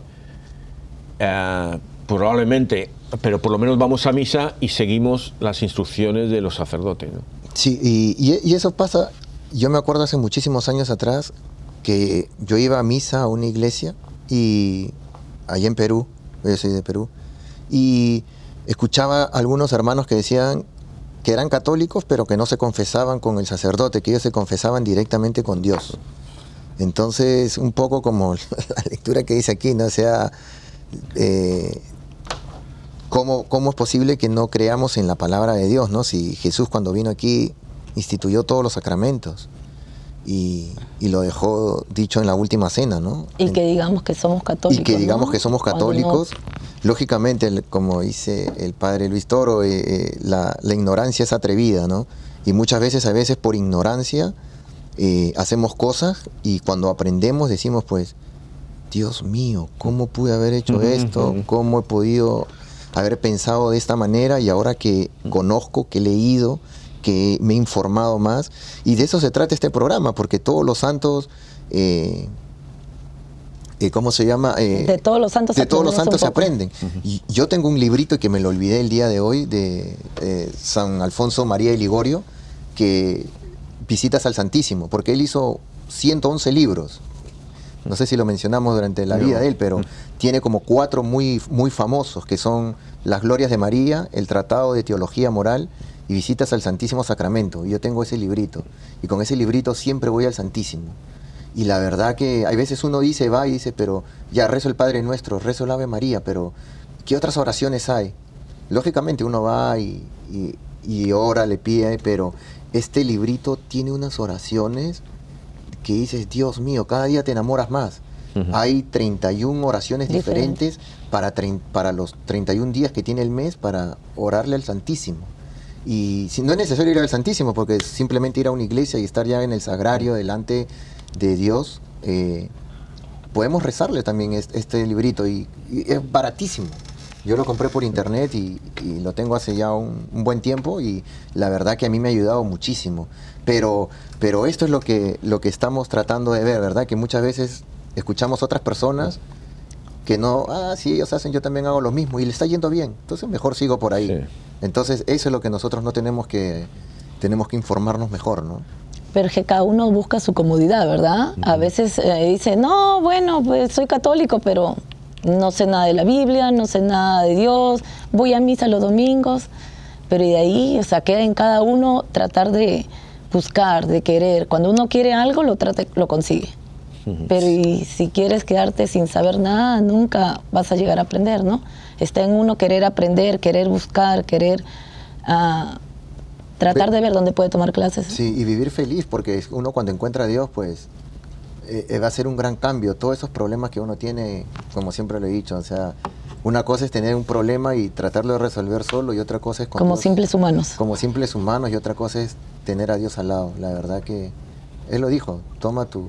eh, probablemente, pero por lo menos vamos a misa y seguimos las instrucciones de los sacerdotes. ¿no? Sí, y- y eso pasa, yo me acuerdo hace muchísimos años atrás que yo iba a misa a una iglesia y allá en Perú, yo soy de Perú, y escuchaba a algunos hermanos que decían que eran católicos pero que no se confesaban con el sacerdote, que ellos se confesaban directamente con Dios. Entonces, un poco como la lectura que dice aquí, ¿no? Sea, eh, ¿cómo, ¿cómo es posible que no creamos en la palabra de Dios, no? Si Jesús cuando vino aquí instituyó todos los sacramentos y, y lo dejó dicho en la última cena, ¿no? Y que digamos que somos católicos. y que digamos ¿no? que somos católicos, lógicamente, como dice el padre Luis Toro, eh, eh, la, la ignorancia es atrevida, ¿no? Y muchas veces, a veces por ignorancia, eh, hacemos cosas y cuando aprendemos decimos, pues, Dios mío, ¿cómo pude haber hecho esto? ¿Cómo he podido haber pensado de esta manera? Y ahora que conozco, que he leído, que me he informado más, y de eso se trata este programa, porque todos los santos... eh, eh, ¿Cómo se llama? Eh, De todos los santos de todos los santos se aprenden. Y yo tengo un librito que me lo olvidé el día de hoy de eh, San Alfonso María de Ligorio, que visitas al Santísimo, porque él hizo 111 libros. No sé si lo mencionamos durante la No. vida de él, pero tiene como cuatro muy, muy famosos, que son Las Glorias de María, el Tratado de Teología Moral y Visitas al Santísimo Sacramento. Y yo tengo ese librito. Y con ese librito siempre voy al Santísimo. Y la verdad que hay veces uno dice, va y dice, pero ya rezo el Padre Nuestro, rezo el Ave María, pero ¿qué otras oraciones hay? Lógicamente uno va y, y- y ora, le pide, pero este librito tiene unas oraciones que dices, Dios mío, cada día te enamoras más. Ujú. Hay 31 oraciones Diferente. diferentes para, para los 31 días que tiene el mes para orarle al Santísimo. Y si, no es necesario ir al Santísimo, porque simplemente ir a una iglesia y estar ya en el sagrario delante de Dios, eh, podemos rezarle también es- este, librito y, es baratísimo. Yo lo compré por internet y, lo tengo hace ya un, un buen tiempo y la verdad que a mí me ha ayudado muchísimo. Pero, pero esto es lo que, lo que estamos tratando de ver, ¿verdad? Que muchas veces escuchamos otras personas que no, ah, sí, ellos hacen, yo también hago lo mismo y le está yendo bien. Entonces mejor sigo por ahí. Sí. Entonces eso es lo que nosotros no tenemos que, tenemos que informarnos mejor, ¿no? Pero es que cada uno busca su comodidad, ¿verdad? A veces eh, dice, no, bueno, pues soy católico, pero no sé nada de la Biblia, no sé nada de Dios, voy a misa los domingos, pero de ahí, o sea, queda en cada uno tratar de buscar, de querer. Cuando uno quiere algo, lo, trata, lo consigue. Pero y si quieres quedarte sin saber nada, nunca vas a llegar a aprender, ¿no? Está en uno querer aprender, querer buscar, querer ah, tratar de ver dónde puede tomar clases. Sí, y vivir feliz, porque uno cuando encuentra a Dios, pues eh, eh, va a ser un gran cambio. Todos esos problemas que uno tiene, como siempre lo he dicho, o sea, una cosa es tener un problema y tratarlo de resolver solo, y otra cosa es como Dios- simples humanos. como simples humanos, y otra cosa es tener a Dios al lado. La verdad que Él lo dijo, toma tu,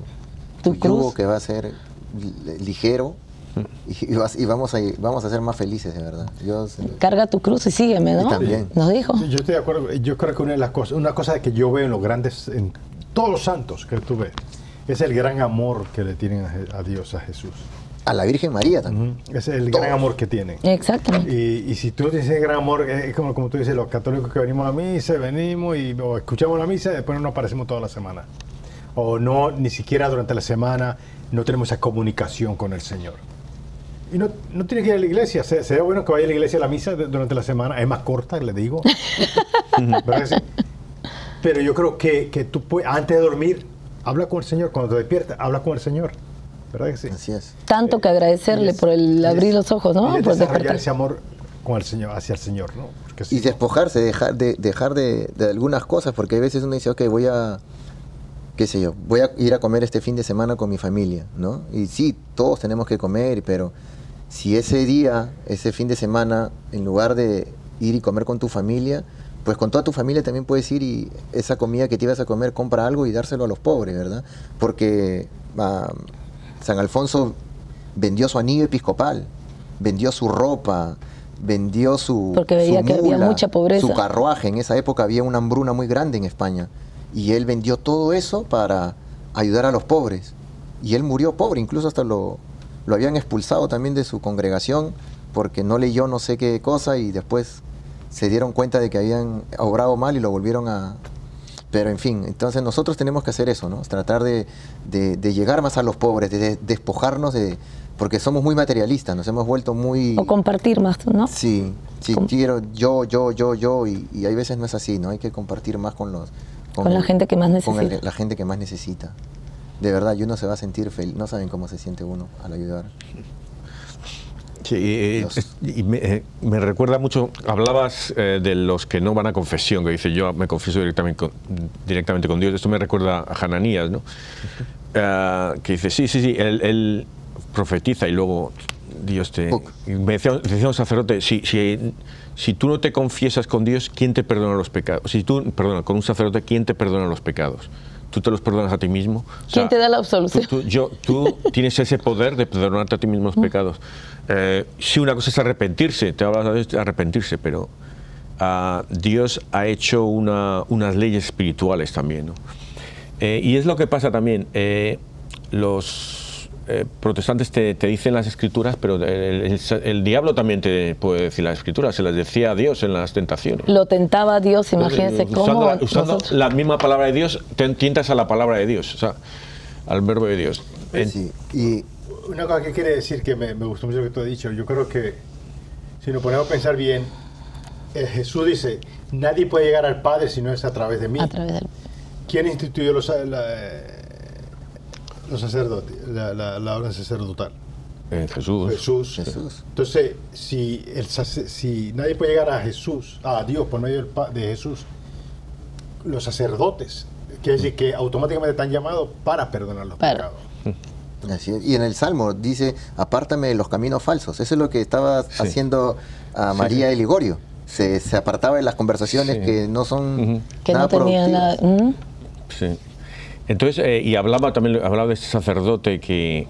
Tu cruz. que va a ser li- ligero y, y vas- y vamos, a, vamos a ser más felices, de verdad. Yo, Carga tu cruz y sígueme, ¿no? Y también. Nos dijo. Sí, Yo estoy de acuerdo. Yo creo que una de las cosas, una cosa que yo veo en los grandes, en todos los santos que tú ves, es el gran amor que le tienen a, Dios, a Jesús. a la Virgen María también. Es el gran amor que tienen. Exactamente. Y, y si tú tienes ese gran amor, es como, como tú dices, los católicos que venimos a la misa, venimos y o escuchamos la misa y después no nos aparecemos toda la semana. O no, ni siquiera durante la semana no tenemos esa comunicación con el Señor. Y no, no tiene que ir a la iglesia. Se- Sería bueno que vaya a la iglesia a la misa de- durante la semana. Es más corta, le digo. Pero yo creo que, que tú puedes, antes de dormir, habla con el Señor. Cuando te despiertas, habla con el Señor. ¿Verdad que sí? Así es. Tanto que agradecerle por el abrir es- los ojos, ¿no? y Por desarrollar despertar. ese amor con el Señor, hacia el Señor, ¿no? Porque Y despojarse, dejar de, dejar de, de algunas cosas, porque a veces uno dice, ok, voy a, qué sé yo, voy a ir a comer este fin de semana con mi familia, ¿no? Y sí, todos tenemos que comer, pero si ese día, ese fin de semana, en lugar de ir y comer con tu familia, pues con toda tu familia también puedes ir y esa comida que te ibas a comer, compra algo y dárselo a los pobres, ¿verdad? Porque ah, San Alfonso vendió su anillo episcopal, vendió su ropa, vendió su, Porque veía su que había mucha pobreza. su carruaje. En esa época había una hambruna muy grande en España. Y él vendió todo eso para ayudar a los pobres. y él murió pobre, incluso hasta lo, lo habían expulsado también de su congregación porque no leyó no sé qué cosa y después se dieron cuenta de que habían obrado mal y lo volvieron a... Pero en fin, entonces nosotros tenemos que hacer eso, ¿no? Tratar de, de- de llegar más a los pobres, de, de despojarnos de... Porque somos muy materialistas, nos hemos vuelto muy... O compartir más, ¿no? Sí, sí, Com- quiero yo, yo, yo, yo, y, y hay veces no es así, ¿no? Hay que compartir más con los... Con la gente que más con el- necesita. la gente que más necesita. De verdad, y uno se va a sentir feliz. No saben cómo se siente uno al ayudar. Sí, eh, y me, eh, me recuerda mucho, hablabas eh, de los que no van a confesión, que dice yo me confieso directamente con, directamente con Dios. Esto me recuerda a Hananías, ¿no? Ah, que dice, sí, sí, sí, él, él profetiza y luego Dios te... Me decía, decía un sacerdote, si, si, si tú no te confiesas con Dios, ¿quién te perdona los pecados? Si tú, perdona, con un sacerdote, ¿quién te perdona los pecados? ¿Tú te los perdonas a ti mismo? O ¿Quién te da la absolución? tú- yo, tú tienes ese poder de perdonarte a ti mismo los pecados. Eh, sí, una cosa es arrepentirse, te hablas de arrepentirse, pero ah, Dios ha hecho una- unas leyes espirituales también. ¿no? Eh, y es lo que pasa también. eh, los eh, protestantes te, te dicen las escrituras, pero el, el- el diablo también te puede decir las escrituras, se las decía a Dios en las tentaciones. Lo tentaba Dios, imagínense usando, cómo la, usando nosotros- la misma palabra de Dios, te tientas a la palabra de Dios, o sea, al verbo de Dios. Sí, y Una cosa que quiere decir que me, me gustó mucho lo que tú has dicho, yo creo que si nos ponemos a pensar bien, eh, Jesús dice, nadie puede llegar al Padre si no es a través de mí. a través del... ¿Quién instituyó los, la, eh, los sacerdotes, la, la, la orden sacerdotal? en Jesús. Jesús. Jesús. Entonces, si, el, sace- si nadie puede llegar a Jesús, a Dios por medio del pa- de Jesús, los sacerdotes, quiere decir que automáticamente están llamados para perdonar los Para. pecados. Así es. Y en el Salmo dice, apártame de los caminos falsos. Eso es lo que estaba haciendo a María de Ligorio. Se, se apartaba de las conversaciones Sí. que no son. Que nada no tenía nada... ¿Mm? Sí. Entonces, eh, y hablaba también hablaba de este sacerdote que,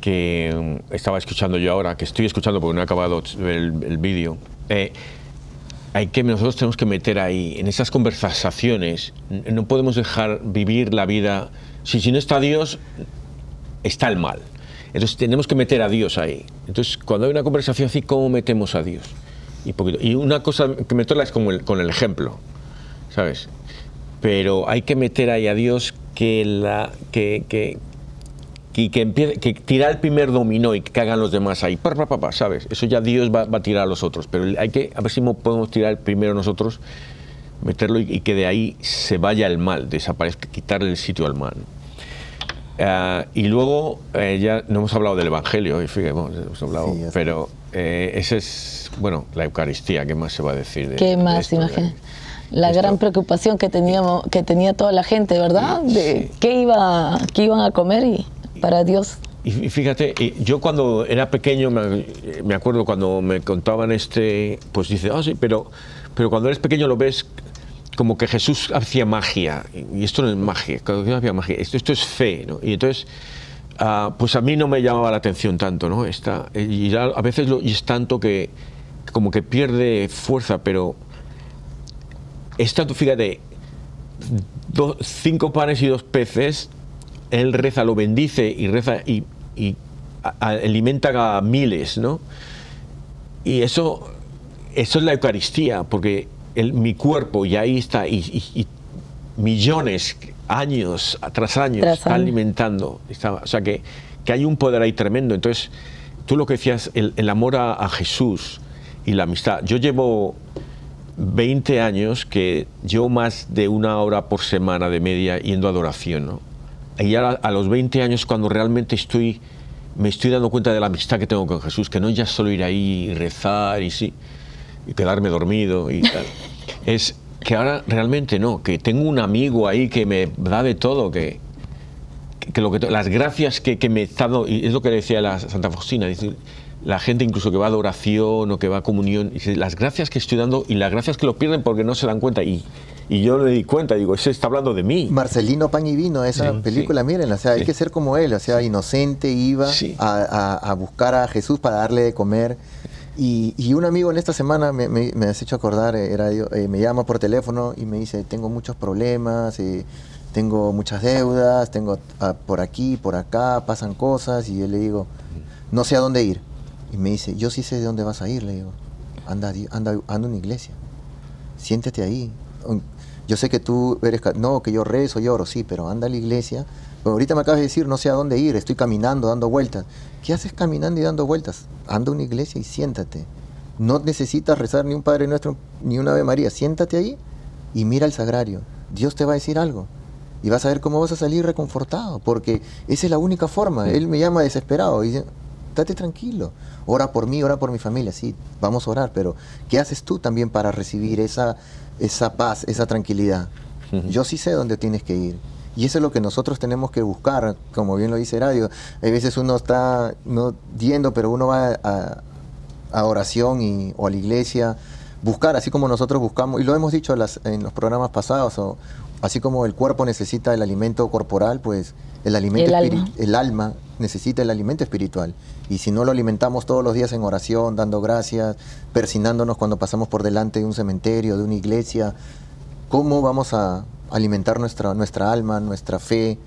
que mm, estaba escuchando yo ahora, que estoy escuchando porque no he acabado el, el vídeo. Eh, hay que nosotros tenemos que meter ahí en esas conversaciones no podemos dejar vivir la vida si, si no está Dios está el mal. Entonces tenemos que meter a Dios ahí. Entonces cuando hay una conversación así cómo metemos a Dios y, poquito- y una cosa que meterla es el- con el ejemplo sabes pero hay que meter ahí a Dios que la que, que, que, que empiece, que tirar el primer dominó y que hagan los demás ahí, pa, pa, pa, ¿sabes? Eso ya Dios va, va a tirar a los otros, pero hay que, a ver si mo- podemos tirar primero nosotros, meterlo y, y que de ahí se vaya el mal, desaparezca, quitarle el sitio al mal. Ah, y luego, eh, ya no hemos hablado del Evangelio, y fíjate, bueno, hemos hablado, Sí, pero eh, ese es, bueno, la Eucaristía, ¿qué más se va a decir? De, ¿Qué de más, esto? imagínate? La Esto. gran preocupación que teníamos, que tenía toda la gente, ¿verdad? De Sí. qué iba, qué iban a comer y para Dios. Y fí- fíjate, yo cuando era pequeño, me, acuerdo cuando me contaban este, pues dice, ah, sí, pero, pero cuando eres pequeño lo ves como que Jesús hacía magia, y esto no es magia, cuando Jesús hacía magia, esto, esto es fe, ¿no? Y entonces, ah, pues a mí no me llamaba la atención tanto, ¿no? Esta, y ya a veces lo, y es tanto que como que pierde fuerza, pero es tanto, fíjate, do- cinco panes y dos peces, él reza, lo bendice y reza y, y a- a- alimenta a miles, ¿no? Y eso, eso es la Eucaristía, porque el- mi cuerpo, y ahí está, y, y- y millones, años tras años, Tras está años. alimentando. está- o sea, que, que hay un poder ahí tremendo. Entonces, tú lo que decías, el, el amor a, a Jesús y la amistad. Yo llevo 20 años que yo más de una hora por semana de media yendo a adoración, ¿no? Y ahora a los 20 años cuando realmente estoy, me estoy dando cuenta de la amistad que tengo con Jesús, que no es ya solo ir ahí y rezar y sí, y quedarme dormido y tal. es que ahora realmente no, que tengo un amigo ahí que me da de todo, que, que lo que las gracias que, que me está dando, y es lo que decía la Santa Faustina, dice, la gente incluso que va a adoración o que va a comunión, dice, las gracias que estoy dando y las gracias que lo pierden porque no se dan cuenta. Y, y yo me di cuenta, digo, ese está hablando de mí. Marcelino Pan y Vino, esa Sí, película, sí. miren, o sea, hay Sí. que ser como él, o sea, inocente, iba a, a- a buscar a Jesús para darle de comer. Y, y un amigo en esta semana me, me, me has hecho acordar, eh, era eh, me llama por teléfono y me dice, tengo muchos problemas, eh, tengo muchas deudas, tengo ah, por aquí, por acá, pasan cosas, y yo le digo, no sé a dónde ir. Y me dice, yo sí sé de dónde vas a ir, le digo, anda, anda, anda a una iglesia, siéntate ahí. Yo sé que tú eres, no, que yo rezo, lloro, sí, pero anda a la iglesia. Pero ahorita me acabas de decir, no sé a dónde ir, estoy caminando, dando vueltas. ¿Qué haces caminando y dando vueltas? Anda a una iglesia y siéntate. No necesitas rezar ni un Padre Nuestro ni una Ave María. Siéntate ahí y mira el sagrario. Dios te va a decir algo. Y vas a ver cómo vas a salir reconfortado, porque esa es la única forma. Él me llama desesperado y dice, date tranquilo, ora por mí, ora por mi familia, sí, vamos a orar, pero ¿qué haces tú también para recibir esa, esa paz, esa tranquilidad? Yo sí sé dónde tienes que ir. Y eso es lo que nosotros tenemos que buscar, como bien lo dice Radio. Hay veces uno está no yendo, pero uno va a, a oración y, o a la iglesia, buscar, así como nosotros buscamos, y lo hemos dicho en, las- en los programas pasados, o, así como el cuerpo necesita el alimento corporal, pues el alimento El alma. el alma necesita el alimento espiritual. Y si no lo alimentamos todos los días en oración, dando gracias, persinándonos cuando pasamos por delante de un cementerio, de una iglesia, ¿cómo vamos a alimentar nuestra, nuestra alma, nuestra fe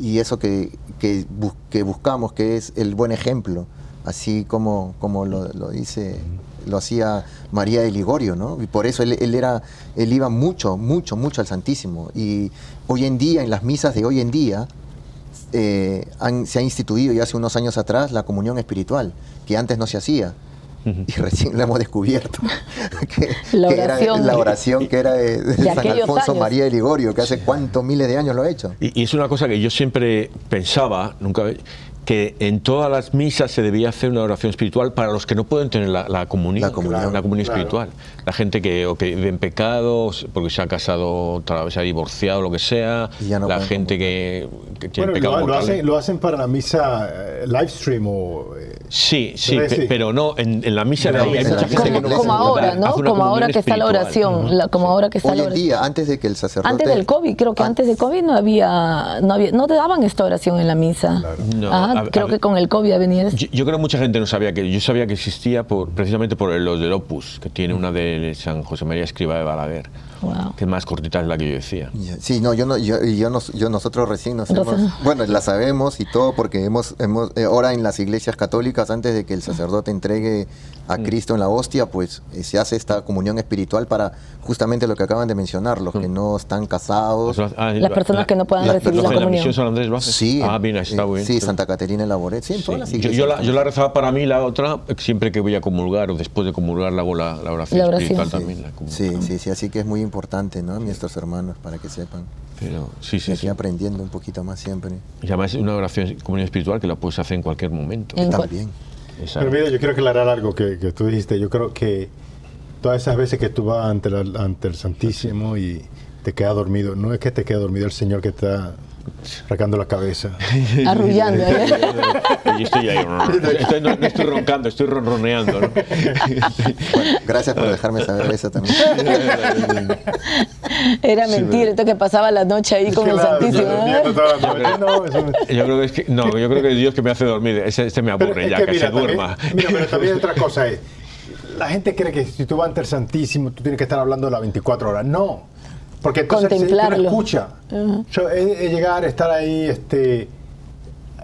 y eso que, que, bus- que buscamos, que es el buen ejemplo? Así como, como lo, lo dice, lo hacía María de Ligorio, ¿no? Y por eso él, él era, él iba mucho, mucho, mucho al Santísimo. Y hoy en día, en las misas de hoy en día, eh, han- se ha instituido ya hace unos años atrás la comunión espiritual, que antes no se hacía. Y recién la hemos descubierto. que, La que era oración. la oración que era de, de De San Alfonso años. María de Ligorio, que hace cuántos miles de años lo ha hecho. Y, y es una cosa que yo siempre pensaba, nunca que en todas las misas se debía hacer una oración espiritual para los que no pueden tener la, la comunión, La comunión, la comunión claro. espiritual. La gente que, o que vive en pecados, porque se ha casado otra vez, se ha divorciado, lo que sea. Y ya no la gente que, que tiene Bueno, pecado lo, lo hacen, lo hacen para la misa eh, live stream o... eh, Sí, sí, pero no, en, en la misa la hay, hay mucha gente Como, que no como ahora, ¿no? Como ahora que está la oración. la- como ahora que está Hoy la oración. día, antes de que el sacerdote... Antes del COVID, creo que An- antes del COVID no había, no había, no te daban esta oración en la misa. No, Ajá, a- a creo ver. que con el COVID ha venido. Yo, yo creo que mucha gente no sabía que yo sabía que existía por, precisamente por los del Opus, que tiene una de San José María Escriba de Balaguer, Wow. que es más cortita es la que yo decía. Sí, no, yo no, yo, yo, nos- yo nosotros recién nos hemos, bueno, la sabemos y todo porque hemos, hemos eh, ahora en las iglesias católicas antes de que el sacerdote entregue a Cristo en la hostia, pues eh, se hace esta comunión espiritual para justamente lo que acaban de mencionar, los que no están casados. Ah, Las personas que no puedan recibir la personas- ¿En la comunión. misión San Andrés lo hace? Sí, Ah, bien, está bien. sí, Santa Caterina de la Boret, sí, en todas las Yo, iglesias. yo la, yo la rezaba para mí, la otra, siempre que voy a comulgar o después de comulgar, la hago la, la oración La oración. Espiritual Sí. también. la. Sí, sí, sí, así que es muy importante, ¿no? Nuestros hermanos, para que sepan. Pero, sí, Y sí, aquí sí. aprendiendo un poquito más siempre. Y además es una oración comunión espiritual que la puedes hacer en cualquier momento. En También. Esa- Pero mira, yo quiero aclarar algo que, que tú dijiste. Yo creo que todas esas veces que tú vas ante, la- ante el Santísimo y te quedas dormido, no es que te quede dormido el Señor que está sacando la cabeza. Arrullando. ¿eh? Yo estoy ahí. Estoy- no, no estoy roncando, estoy ronroneando. ¿no? Bueno, gracias por dejarme saber eso también. Era mentira, esto que pasaba la noche ahí con el Santísimo. yo durmiendo toda la noche. No, Yo creo que es que, no, yo creo que es Dios que me hace dormir. Ese, este me Pero aburre es ya, que que, mira, se duerma. También, mira, pero también otra cosa es, la gente cree que si tú vas ante el Santísimo, tú tienes que estar hablando las 24 horas. No, porque entonces tú no Contemplarlo. escucha. So, es, es llegar, estar ahí, este,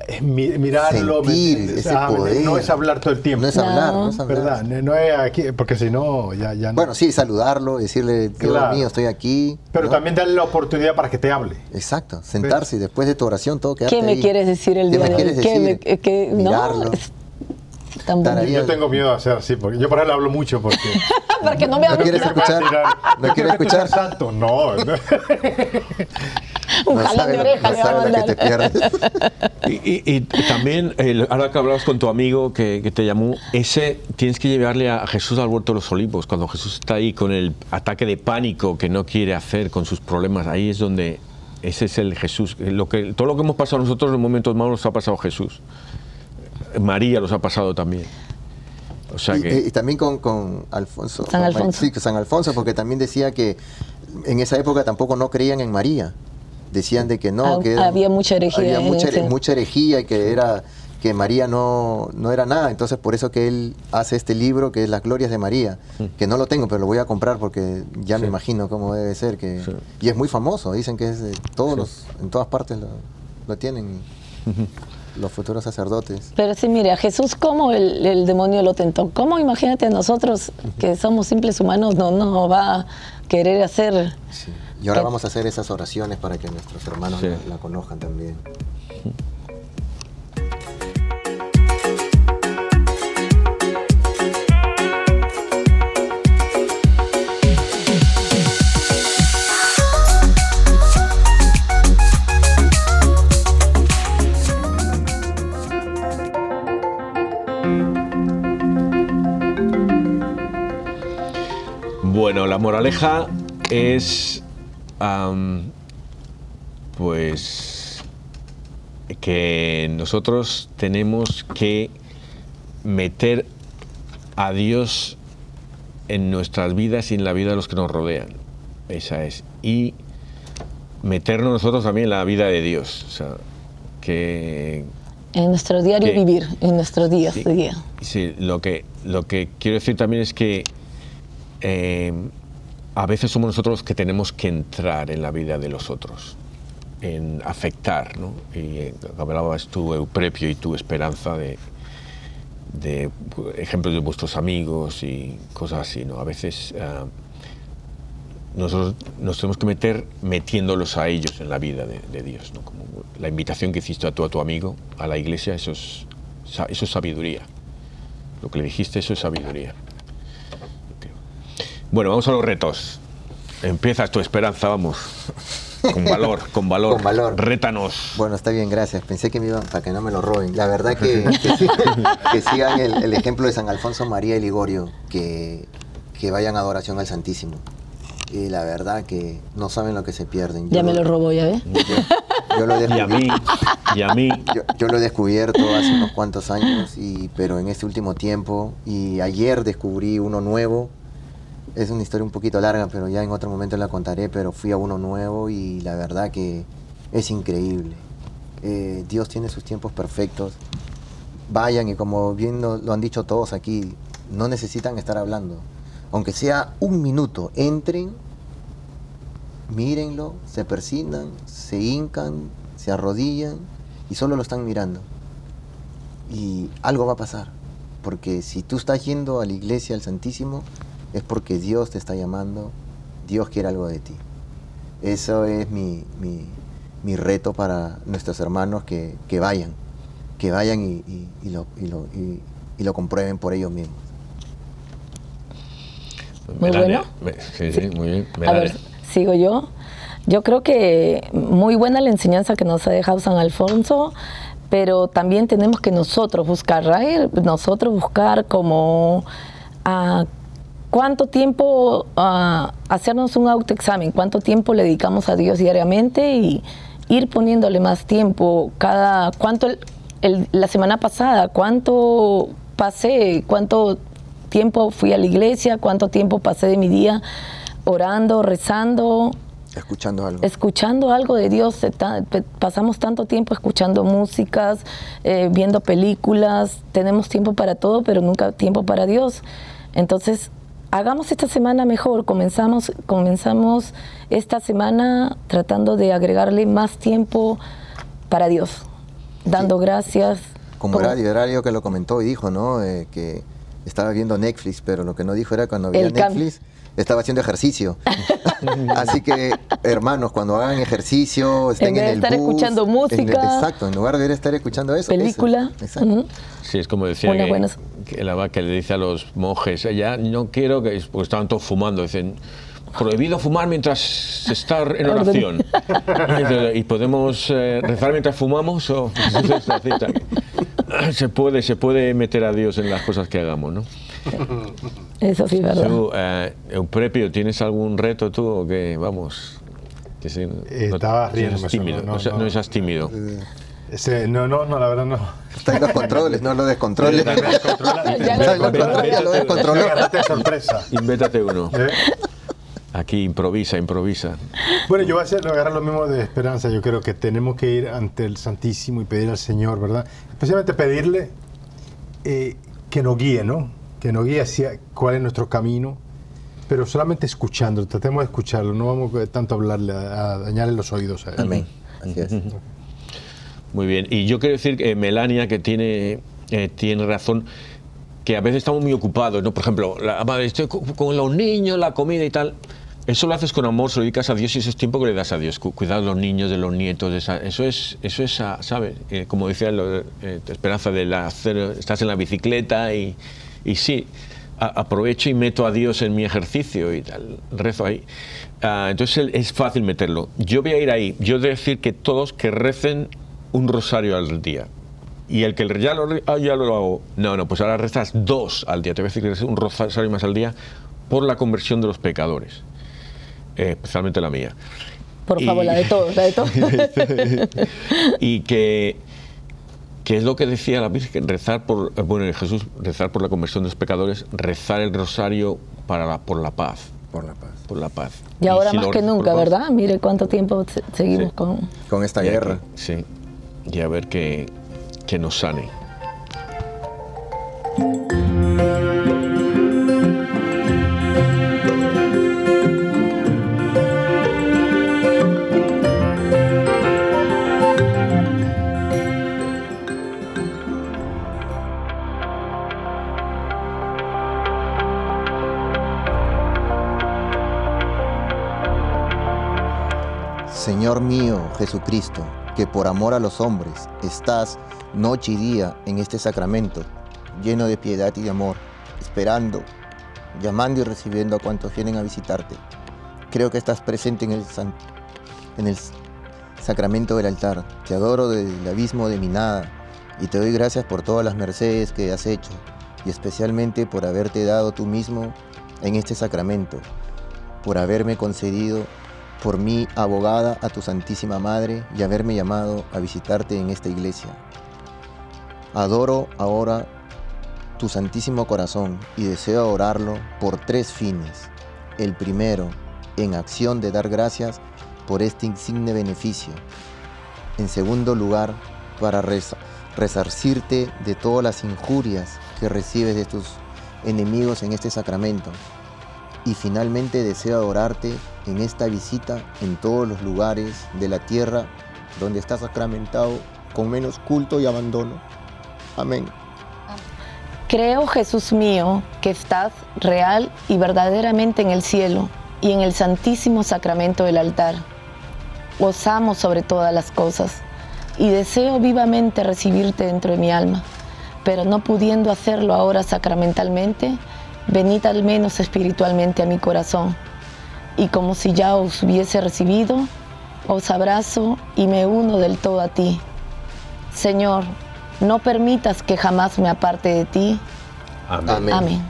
es mi- mirarlo, Sentir ¿me ese Ah, ¿me poder. no es hablar todo el tiempo. No es hablar, no es hablar. ¿Verdad? No, no es aquí, porque si no, ya, ya no. Bueno, sí, saludarlo, decirle, Dios Claro. mío, estoy aquí. pero ¿no? también darle la oportunidad para que te hable. Exacto, sentarse y después de tu oración todo quedarte ¿Qué me ahí. quieres decir el ¿Qué día me de hoy? quieres ¿Qué decir? me- que- no, tan bonito. Yo tengo miedo de hacer así, porque yo por ejemplo hablo mucho porque... Porque no me ¿No quieres escuchar? ¿No ¿No quieres escuchar? santo? No. Un No jalón de oreja no le va a lo que te mandar. pierdes. Y, y- y también, el- ahora que hablabas con tu amigo que, que te llamó, ese tienes que llevarle a Jesús al huerto de los olivos. Cuando Jesús está ahí con el ataque de pánico que no quiere hacer con sus problemas, ahí es donde ese es el Jesús. Lo que, todo lo que hemos pasado nosotros en momentos malos los ha pasado Jesús. María los ha pasado también. O sea Y, que. y también con, con Alfonso. San con- Alfonso. Sí, con San Alfonso, porque también decía que en esa época tampoco no creían en María. Decían de que no, Ah, que era- había mucha herejía Había mucha, ese- mucha herejía y que era que María no, no era nada. Entonces por eso que él hace este libro que es Las Glorias de María, que no lo tengo, pero lo voy a comprar porque ya me imagino cómo debe ser. Que, Sí. Y es muy famoso, dicen que es de todos los, en todas partes lo, lo tienen los futuros sacerdotes. Pero sí, mire, a Jesús, ¿cómo el, el demonio lo tentó? ¿Cómo imagínate a nosotros, que somos simples humanos, no nos va a querer hacer? Sí. Y ahora Que- vamos a hacer esas oraciones para que nuestros hermanos Sí. la, la conozcan también. Bueno, la moraleja es, pues, que nosotros tenemos que meter a Dios en nuestras vidas y en la vida de los que nos rodean. Esa es. Y meternos nosotros también en la vida de Dios. O sea, que, En nuestro diario Que- vivir, en nuestro día Sí. a día. Sí, lo que, lo que quiero decir también es que eh, a veces somos nosotros los que tenemos que entrar en la vida de los otros, en afectar, ¿no? Y eh, hablabas tú, Euprepio, y tu esperanza de, de ejemplos de vuestros amigos y cosas así, ¿no? A veces ah, nosotros nos tenemos que meter metiéndolos a ellos en la vida de, Dios, ¿no? La invitación que hiciste a tú a tu amigo a la iglesia, eso es, eso es sabiduría. Lo que le dijiste, eso es sabiduría. Bueno, vamos a los retos. Empieza tu esperanza, vamos. Con valor, con valor. Con valor. Rétanos. Bueno, está bien, gracias. Pensé que me iban para que no me lo roben. La verdad que, que, sigan el, el ejemplo de San Alfonso María y Ligorio, que, que vayan a adoración al Santísimo. Y la verdad que no saben lo que se pierden. Ya Yo me lo robó, ¿ya ve? Yo, yo lo he Y a mí, descubierto- y a mí. yo, yo lo he descubierto hace unos cuantos años, y, pero en este último tiempo, y ayer descubrí uno nuevo. Es una historia un poquito larga, pero ya en otro momento la contaré, pero fui a uno nuevo y la verdad que es increíble. Eh, Dios tiene sus tiempos perfectos. Vayan y como bien lo, han dicho todos aquí, no necesitan estar hablando. Aunque sea un minuto, entren, mírenlo, se persignan, se hincan, se arrodillan y solo lo están mirando. Y algo va a pasar. Porque si tú estás yendo a la iglesia, al Santísimo, es porque Dios te está llamando, Dios quiere algo de ti. Eso es mi, mi- mi reto para nuestros hermanos que, que vayan, que vayan y, y- y lo, y lo- y- y lo comprueben por ellos mismos. Muy Melania, bueno. sí, sí, muy bien. A ver, sigo yo. Yo creo que muy buena la enseñanza que nos ha dejado San Alfonso, pero también tenemos que nosotros buscar, ¿right? nosotros buscar como ah, cuánto tiempo, ah, hacernos un autoexamen, cuánto tiempo le dedicamos a Dios diariamente y ir poniéndole más tiempo, cada, cuánto, el- el- la semana pasada, cuánto pasé, cuánto tiempo fui a la iglesia, cuánto tiempo pasé de mi día orando, rezando, Escuchando algo. escuchando algo de Dios. Pasamos tanto tiempo escuchando músicas, eh, viendo películas, tenemos tiempo para todo, pero nunca tiempo para Dios. Entonces, hagamos esta semana mejor. Comenzamos, comenzamos esta semana tratando de agregarle más tiempo para Dios, dando gracias. Como Como- Horario, Horario que lo comentó y dijo, ¿no? Eh, que estaba viendo Netflix, pero lo que no dijo era cuando veía. Netflix estaba haciendo ejercicio. Así que, hermanos, cuando hagan ejercicio, estén en, vez de el estar bus, escuchando en- música, exacto, en lugar de estar escuchando eso. eso, película. exacto. ujú. Sí, es como decía Una que, buena- que la que le dice a los monjes, ya no quiero que, porque estaban todos fumando, dicen, prohibido fumar mientras se está en oración. y podemos eh, rezar mientras fumamos o se puede, se puede meter a Dios en las cosas que hagamos, ¿no? Eso sí, ¿verdad? Tú, eh, Euprepio, ¿tienes algún reto tú o qué? Vamos. Que sí, no- Estaba no riéndome, seas tímido, no, no, no, no. seas tímido. Ese- no, no, no, la verdad no. Está en los controles, no lo descontroles. Controles, ya lo descontroló. sorpresa. Invéntate uno. ¿Eh? Aquí improvisa, improvisa. Bueno, yo voy a hacer, agarrar lo mismo de esperanza. Yo creo que tenemos que ir ante el Santísimo y pedir al Señor, ¿verdad? Especialmente pedirle eh, que nos guíe, ¿no? Que nos guíe hacia cuál es nuestro camino, pero solamente escuchando, tratemos de escucharlo, no vamos tanto a hablarle, a, a dañarle los oídos a él. Amén. Así es. Muy bien. Y yo quiero decir que Melania, que tiene, eh, tiene razón, que a veces estamos muy ocupados, ¿no? Por ejemplo, la madre, estoy co- con los niños, la comida y tal. Eso lo haces con amor, se lo dedicas a Dios y eso es tiempo que le das a Dios. Cu- Cuidar de los niños, de los nietos, de esa- eso es, eso es, ah, ¿sabes? Eh, como decía lo- eh, Esperanza, de la hacer, estás en la bicicleta y, y sí, aprovecho y meto a Dios en mi ejercicio y tal, rezo ahí. Ah, entonces es fácil meterlo. Yo voy a ir ahí. Yo voy a decir que todos que recen un rosario al día. Y el que ya lo, ah, ya lo hago, no, no, pues ahora rezas dos al día. Te voy a decir que un rosario más al día por la conversión de los pecadores, eh, especialmente la mía. Por Y- favor, la de todos, la de todos. y que, que es lo que decía la Virgen, rezar por, eh, bueno, Jesús, rezar por la conversión de los pecadores, rezar el rosario para la- por la paz, Por la paz. por la paz. Y ahora si más lo que nunca, ¿verdad? Mire cuánto tiempo se- seguimos Sí. con... Con esta y guerra. que- sí, y a ver que, que nos sane. Señor mío Jesucristo, que por amor a los hombres estás noche y día en este sacramento, lleno de piedad y de amor, esperando, llamando y recibiendo a cuantos vienen a visitarte. Creo que estás presente en el, en el sacramento del altar. Te adoro del abismo de mi nada y te doy gracias por todas las mercedes que has hecho y especialmente por haberte dado tú mismo en este sacramento, por haberme concedido por mí abogada a tu Santísima Madre y haberme llamado a visitarte en esta iglesia. Adoro ahora tu Santísimo Corazón y deseo adorarlo por tres fines. El primero, en acción de dar gracias por este insigne beneficio. En segundo lugar, para resarcirte de todas las injurias que recibes de tus enemigos en este sacramento. Y finalmente deseo adorarte en esta visita en todos los lugares de la tierra donde está sacramentado con menos culto y abandono. Amén. Creo, Jesús mío, que estás real y verdaderamente en el cielo y en el santísimo sacramento del altar. Os sobre todas las cosas y deseo vivamente recibirte dentro de mi alma, pero no pudiendo hacerlo ahora sacramentalmente, venid al menos espiritualmente a mi corazón. Y como si ya os hubiese recibido, os abrazo y me uno del todo a ti. Señor, no permitas que jamás me aparte de ti. Amén. Amén.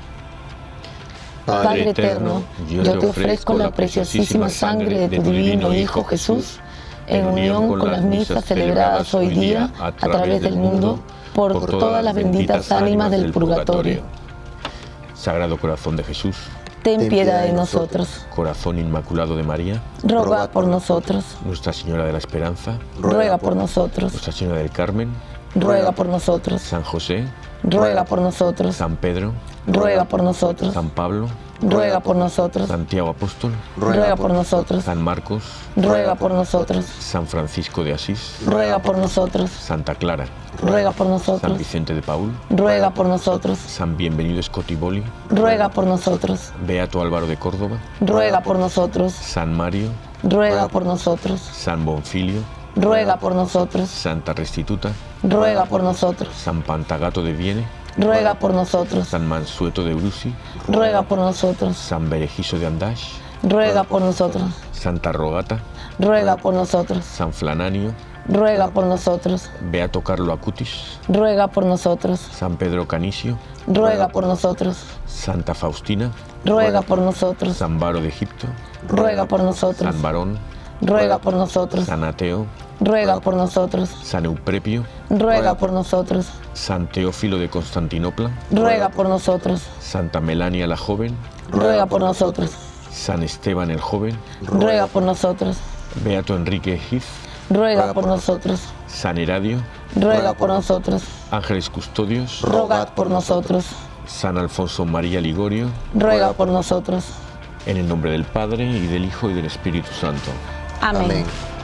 Padre eterno, yo te ofrezco la preciosísima sangre de tu divino Hijo Jesús, en unión con las misas celebradas hoy día a través del mundo, por todas las benditas ánimas del purgatorio. Sagrado Corazón de Jesús, Ten piedad de nosotros. Corazón Inmaculado de María, Roga por nosotros. Nuestra Señora de la Esperanza, Ruega por nosotros. Nuestra Señora del Carmen, Ruega por nosotros. San José, Ruega por nosotros. San Pedro, Ruega por nosotros. San Pablo, Ruega por nosotros. Santiago Apóstol, Ruega por nosotros. San Marcos, Ruega por nosotros. San Francisco de Asís, Ruega por nosotros. Santa Clara, Ruega por San nosotros. Vicente de Paul, Ruega por nosotros. San Bienvenido Scotiboli, Ruega por nosotros. Beato Álvaro de Córdoba, Ruega por nosotros. San Mario, Ruega por nosotros. San Bonfilio, Ruega por nosotros. Santa Restituta, Ruega por nosotros. San Pantagato de Viene, Ruega por nosotros. San Mansueto de Brusi, Ruega por nosotros. San Berejizo de Andash, Ruega por nosotros. Santa Rogata, Ruega por nosotros. San Flananio, Ruega por nosotros. Beato Carlo Acutis, Ruega por nosotros. San Pedro Canisio, Ruega por nosotros. Santa Faustina, Ruega por nosotros. San Baro de Egipto, Ruega por nosotros. San Barón, Ruega por nosotros. San Ateo, Ruega por nosotros. San Euprepio, Ruega por nosotros. San Teófilo de Constantinopla, Ruega por nosotros. Santa Melania la Joven, Ruega por nosotros. San Esteban el Joven, ruega por nosotros, Beato Enrique Gif, ruega por nosotros, San Heradio, ruega por nosotros, Ángeles Custodios, rogad por nosotros, San Alfonso María Ligorio, ruega por nosotros. en el nombre del Padre y del Hijo y del Espíritu Santo. Amén. Amén.